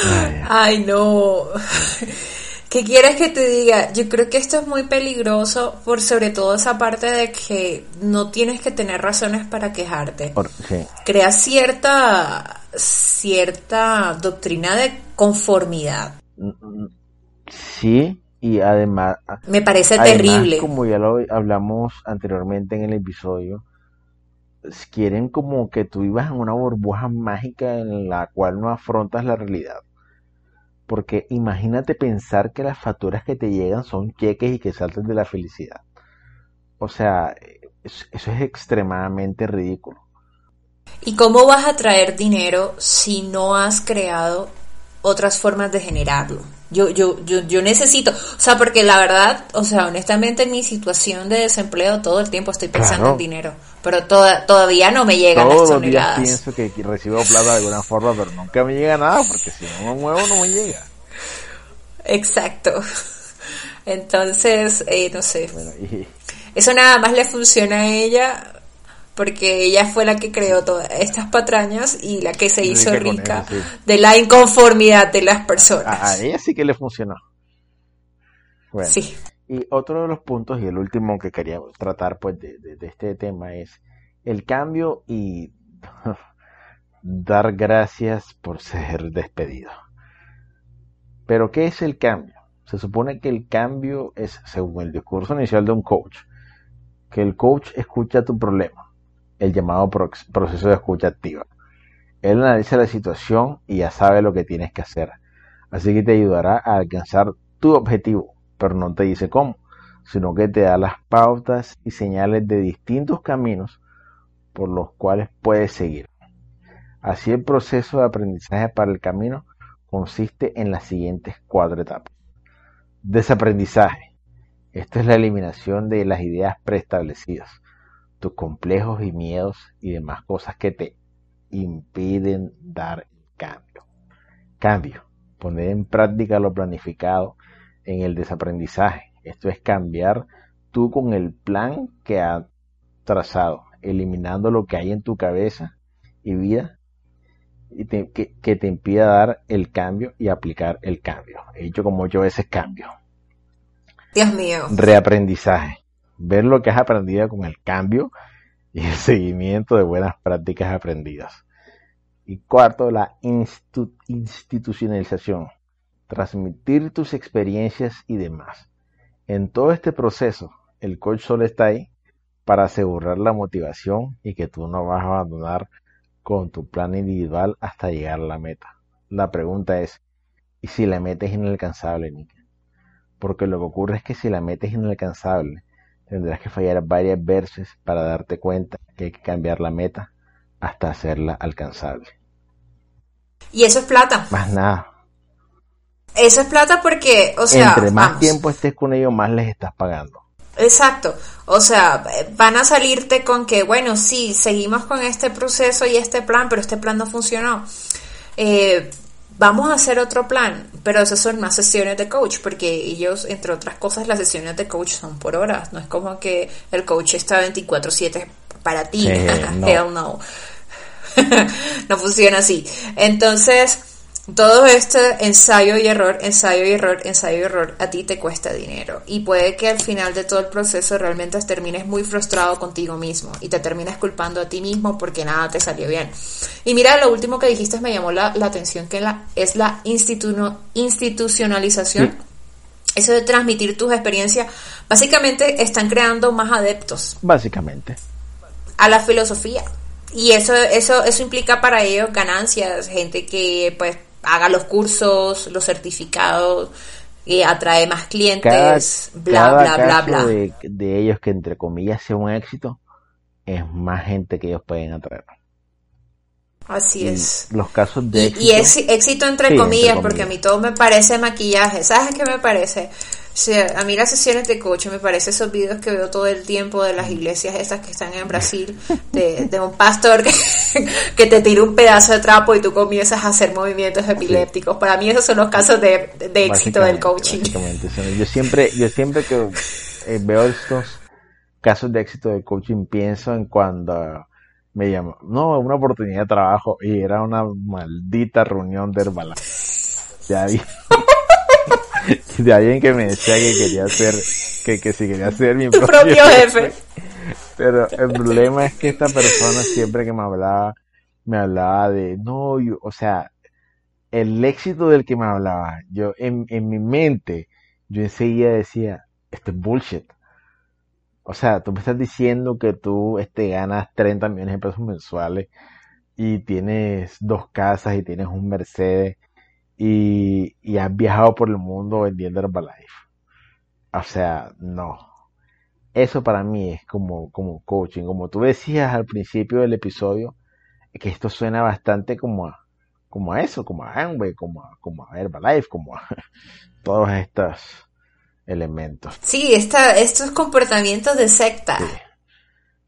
Ay, <laughs> Ay, no. ¿Qué quieres que te diga? Yo creo que esto es muy peligroso por sobre todo esa parte de que no tienes que tener razones para quejarte. por- sí. Crea cierta cierta doctrina de conformidad. Sí, y además, Me parece Además, terrible. Como ya lo hablamos anteriormente en el episodio, quieren como que tú vivas en una burbuja mágica en la cual no afrontas la realidad. Porque imagínate pensar que las facturas que te llegan son cheques y que saltes de la felicidad. O sea, eso es extremadamente ridículo. ¿Y cómo vas a traer dinero si no has creado otras formas de generarlo? Yo, yo, yo, yo necesito, o sea, porque la verdad, o sea, honestamente en mi situación de desempleo todo el tiempo estoy pensando en dinero, pero toda, todavía no me llegan Todos los días pienso que recibo plata de alguna forma, pero nunca me llega nada, porque si no me muevo no me llega. Exacto. <laughs> Entonces, eh, no sé. Eso nada más le funciona a ella porque ella fue la que creó todas estas patrañas y la que se hizo rica, de la inconformidad de las personas. A, ella sí que le funcionó. Bueno, sí. Y otro de los puntos, y el último que quería tratar pues de, de este tema es el cambio y <laughs> dar gracias por ser despedido. Pero ¿qué es el cambio? Se supone que el cambio es, según el discurso inicial de un coach, que el coach escucha tu problema el llamado proceso de escucha activa. Él analiza la situación y ya sabe lo que tienes que hacer. Así que te ayudará a alcanzar tu objetivo, pero no te dice cómo, sino que te da las pautas y señales de distintos caminos por los cuales puedes seguir. Así el proceso de aprendizaje para el camino consiste en las siguientes cuatro etapas. Desaprendizaje. Esto es la eliminación de las ideas preestablecidas tus complejos y miedos y demás cosas que te impiden dar cambio. Cambio, poner en práctica lo planificado en el desaprendizaje. Esto es cambiar tú con el plan que has trazado, eliminando lo que hay en tu cabeza y vida y que, que, te impida dar el cambio y aplicar el cambio. He dicho como ocho veces cambio. Dios mío. Reaprendizaje ver lo que has aprendido con el cambio y el <laughs> seguimiento de buenas prácticas aprendidas. Y cuarto, la institucionalización, transmitir tus experiencias y demás. En todo este proceso, el coach solo está ahí para asegurar la motivación y que tú no vas a abandonar con tu plan individual hasta llegar a la meta. La pregunta es, ¿y si la meta es inalcanzable, Nick? Porque lo que ocurre es que si la meta es inalcanzable Tendrás que fallar varias veces para darte cuenta que hay que cambiar la meta hasta hacerla alcanzable. Y eso es plata. Más nada. Eso es plata porque, o sea, entre más tiempo estés con ellos, más les estás pagando. Exacto. O sea, van a salirte con que, bueno, sí, seguimos con este proceso y este plan, pero este plan no funcionó. Eh, vamos a hacer otro plan, pero esas son más sesiones de coach, porque ellos, entre otras cosas, las sesiones de coach son por horas, no es como que el coach está 24/7 para ti, <laughs> no. hell no, <laughs> no funciona así. Entonces, todo este ensayo y error, ensayo y error, ensayo y error, a ti te cuesta dinero. Y puede que al final de todo el proceso realmente termines muy frustrado contigo mismo y te termines culpando a ti mismo porque nada te salió bien. Y mira, lo último que dijiste me llamó la, atención, que la, es la institucionalización. Eso de transmitir tus experiencias, básicamente están creando más adeptos. Básicamente. A la filosofía. Y eso, eso, eso implica para ellos ganancias, gente que pues haga los cursos, los certificados, y atrae más clientes, bla, bla, bla, bla, de, de, ellos que entre comillas sea un éxito, es más gente que ellos pueden atraer. Así es. Los casos de y, éxito. Y éxito entre, comillas, porque a mí todo me parece maquillaje. ¿Sabes qué me parece? A mí las sesiones de coche me parece esos videos que veo todo el tiempo de las iglesias estas que están en Brasil, de, un pastor <laughs> que, te tira un pedazo de trapo y tú comienzas a hacer movimientos epilépticos. Para mí esos son los casos de, éxito del coaching. Yo siempre, yo siempre que eh, veo estos casos de éxito del coaching pienso en cuando me llamó, no, una oportunidad de trabajo y era una maldita reunión de Herbalife. Ya <laughs> <laughs> de alguien que me decía que quería ser, que, que si quería ser mi <laughs> propio, jefe. Pero el problema es que esta persona siempre que me hablaba, me hablaba de, no, o sea, el éxito del que me hablaba, yo en, en mi mente, yo enseguida decía, esto es bullshit. O sea, tú me estás diciendo que tú este, ganas 30 millones de pesos mensuales y tienes dos casas y tienes un Mercedes y, y has viajado por el mundo vendiendo Herbalife. O sea, no. Eso para mí es como, como coaching. Como tú decías al principio del episodio, que esto suena bastante como a, como a eso, como a Amway, como a, como a Herbalife, como a <laughs> todos estos elementos. Sí, esta, estos comportamientos de secta.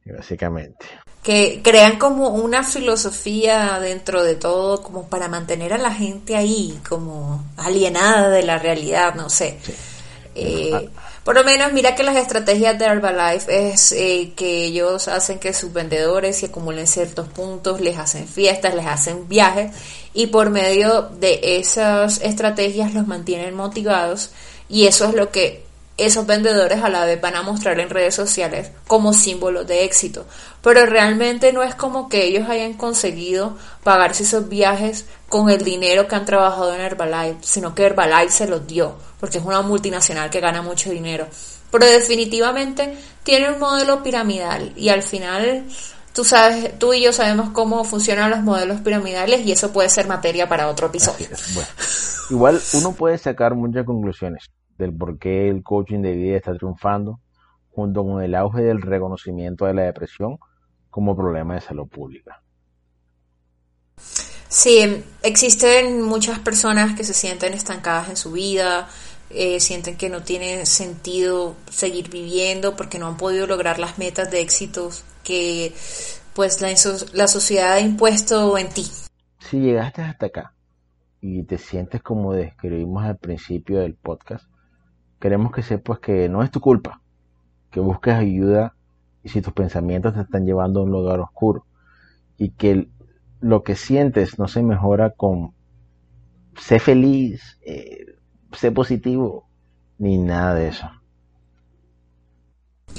Sí, básicamente. Que crean como una filosofía dentro de todo, como para mantener a la gente ahí, como alienada de la realidad, no sé. Sí. Eh, por lo menos, mira que las estrategias de Herbalife es eh, que ellos hacen que sus vendedores se acumulen ciertos puntos, les hacen fiestas, les hacen viajes y por medio de esas estrategias los mantienen motivados y eso es lo que esos vendedores a la vez van a mostrar en redes sociales como símbolos de éxito. Pero realmente no es como que ellos hayan conseguido pagarse esos viajes con el dinero que han trabajado en Herbalife, sino que Herbalife se los dio, porque es una multinacional que gana mucho dinero. Pero definitivamente tiene un modelo piramidal y al final tú sabes, tú y yo sabemos cómo funcionan los modelos piramidales y eso puede ser materia para otro episodio. Igual uno puede sacar muchas conclusiones del por qué el coaching de vida está triunfando, junto con el auge del reconocimiento de la depresión como problema de salud pública. Sí, existen muchas personas que se sienten estancadas en su vida, eh, sienten que no tiene sentido seguir viviendo porque no han podido lograr las metas de éxitos que pues la, la sociedad ha impuesto en ti. Si llegaste hasta acá y te sientes como describimos al principio del podcast, queremos que sepas que no es tu culpa, que busques ayuda y si tus pensamientos te están llevando a un lugar oscuro y que lo que sientes no se mejora con sé feliz, eh, sé positivo, ni nada de eso.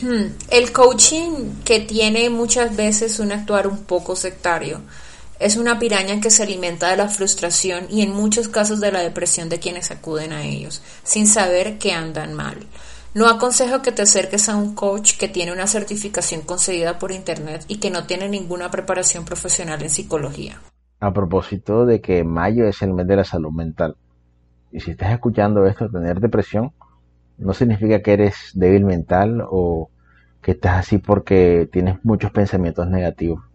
Hmm, el coaching que tiene muchas veces un actuar un poco sectario es una piraña que se alimenta de la frustración y en muchos casos de la depresión de quienes acuden a ellos, sin saber que andan mal. No aconsejo que te acerques a un coach que tiene una certificación concedida por internet y que no tiene ninguna preparación profesional en psicología. A propósito de que mayo es el mes de la salud mental, y si estás escuchando esto, tener depresión no significa que eres débil mental o que estás así porque tienes muchos pensamientos negativos.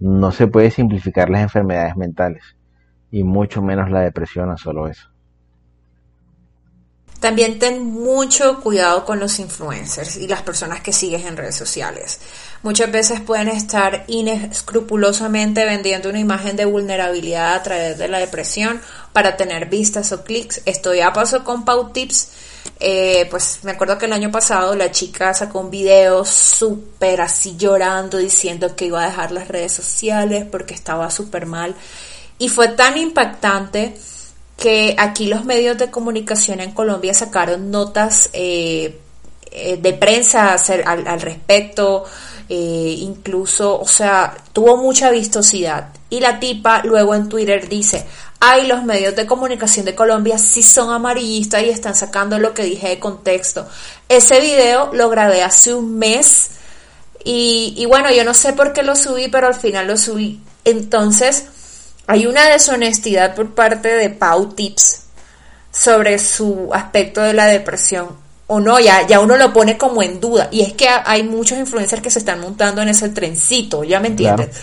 No se puede simplificar las enfermedades mentales y mucho menos la depresión a solo eso. También ten mucho cuidado con los influencers y las personas que sigues en redes sociales. Muchas veces pueden estar inescrupulosamente vendiendo una imagen de vulnerabilidad a través de la depresión para tener vistas o clics. Esto ya pasó con Pau Tips. Eh, pues me acuerdo que el año pasado la chica sacó un video súper así llorando diciendo que iba a dejar las redes sociales porque estaba súper mal. Y fue tan impactante que aquí los medios de comunicación en Colombia sacaron notas eh, eh, de prensa al, al respecto, eh, incluso, o sea, tuvo mucha vistosidad. Y la tipa luego en Twitter dice, ay, los medios de comunicación de Colombia sí son amarillistas y están sacando lo que dije de contexto. Ese video lo grabé hace un mes y, y bueno, yo no sé por qué lo subí, pero al final lo subí. Entonces, hay una deshonestidad por parte de Pau Tips sobre su aspecto de la depresión. O no, ya, ya uno lo pone como en duda. Y es que hay muchos influencers que se están montando en ese trencito, ¿ya me entiendes?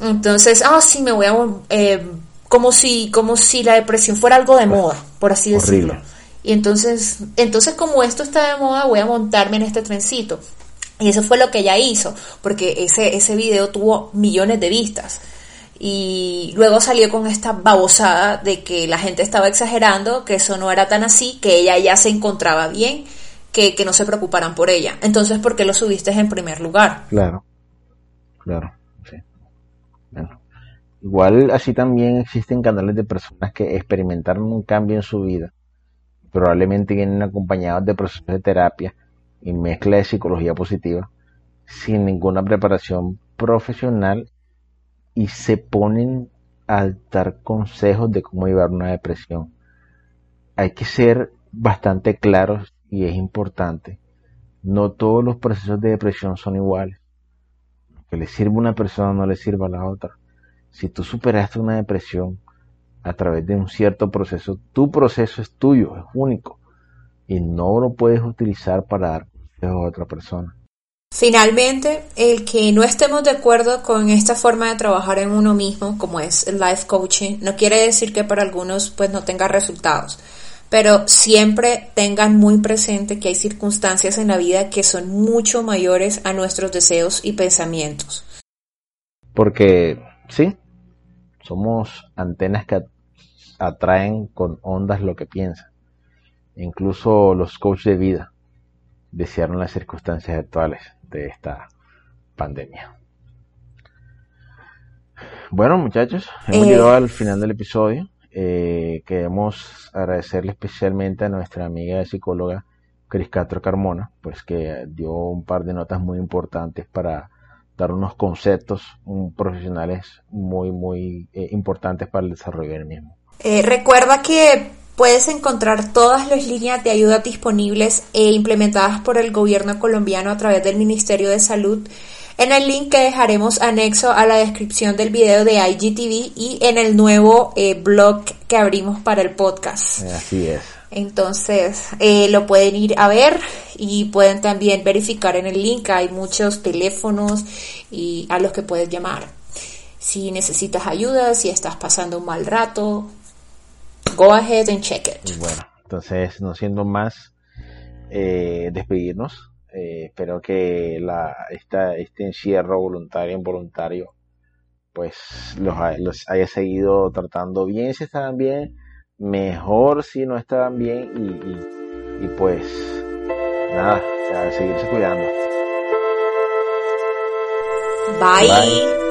Entonces, ah, sí, me voy a... Eh, como si, como si la depresión fuera algo de moda, por así decirlo. Y entonces, entonces como esto está de moda, voy a montarme en este trencito. Y eso fue lo que ella hizo, porque ese, ese video tuvo millones de vistas y luego salió con esta babosada de que la gente estaba exagerando, que eso no era tan así, que ella ya se encontraba bien, que, que no se preocuparan por ella. Entonces, ¿por qué lo subiste en primer lugar? Claro, claro, sí. Bueno. Igual así también existen canales de personas que experimentaron un cambio en su vida. Probablemente vienen acompañados de procesos de terapia y mezcla de psicología positiva, sin ninguna preparación profesional y se ponen a dar consejos de cómo llevar una depresión. Hay que ser bastante claros y es importante. No todos los procesos de depresión son iguales. Lo que le sirve a una persona no le sirve a la otra. Si tú superaste una depresión, a través de un cierto proceso. Tu proceso es tuyo, es único y no lo puedes utilizar para dar consejos a otra persona. Finalmente, el que no estemos de acuerdo con esta forma de trabajar en uno mismo, como es el life coaching, no quiere decir que para algunos pues no tenga resultados, pero siempre tengan muy presente que hay circunstancias en la vida que son mucho mayores a nuestros deseos y pensamientos. Porque sí, somos antenas que atraen con ondas lo que piensan. Incluso los coaches de vida desearon las circunstancias actuales de esta pandemia. Bueno, muchachos, hemos eh, llegado al final del episodio. Eh, queremos agradecerle especialmente a nuestra amiga psicóloga Cris Castro Carmona, pues que dio un par de notas muy importantes para dar unos conceptos profesionales muy, muy eh, importantes para el desarrollo del mismo. recuerda que Puedes encontrar todas las líneas de ayuda disponibles e implementadas por el gobierno colombiano a través del Ministerio de Salud en el link que dejaremos anexo a la descripción del video de IGTV y en el nuevo eh, blog que abrimos para el podcast. Así es. Entonces eh, lo pueden ir a ver y pueden también verificar en el link. Hay muchos teléfonos y a los que puedes llamar. Si necesitas ayuda, si estás pasando un mal rato, Go ahead and check it. Bueno, entonces, no siendo más, eh, despedirnos. Eh, espero que la, esta, este encierro voluntario, involuntario, pues los, los, haya seguido tratando bien si estaban bien, mejor si no estaban bien y, y, pues nada, seguirse cuidando. Bye.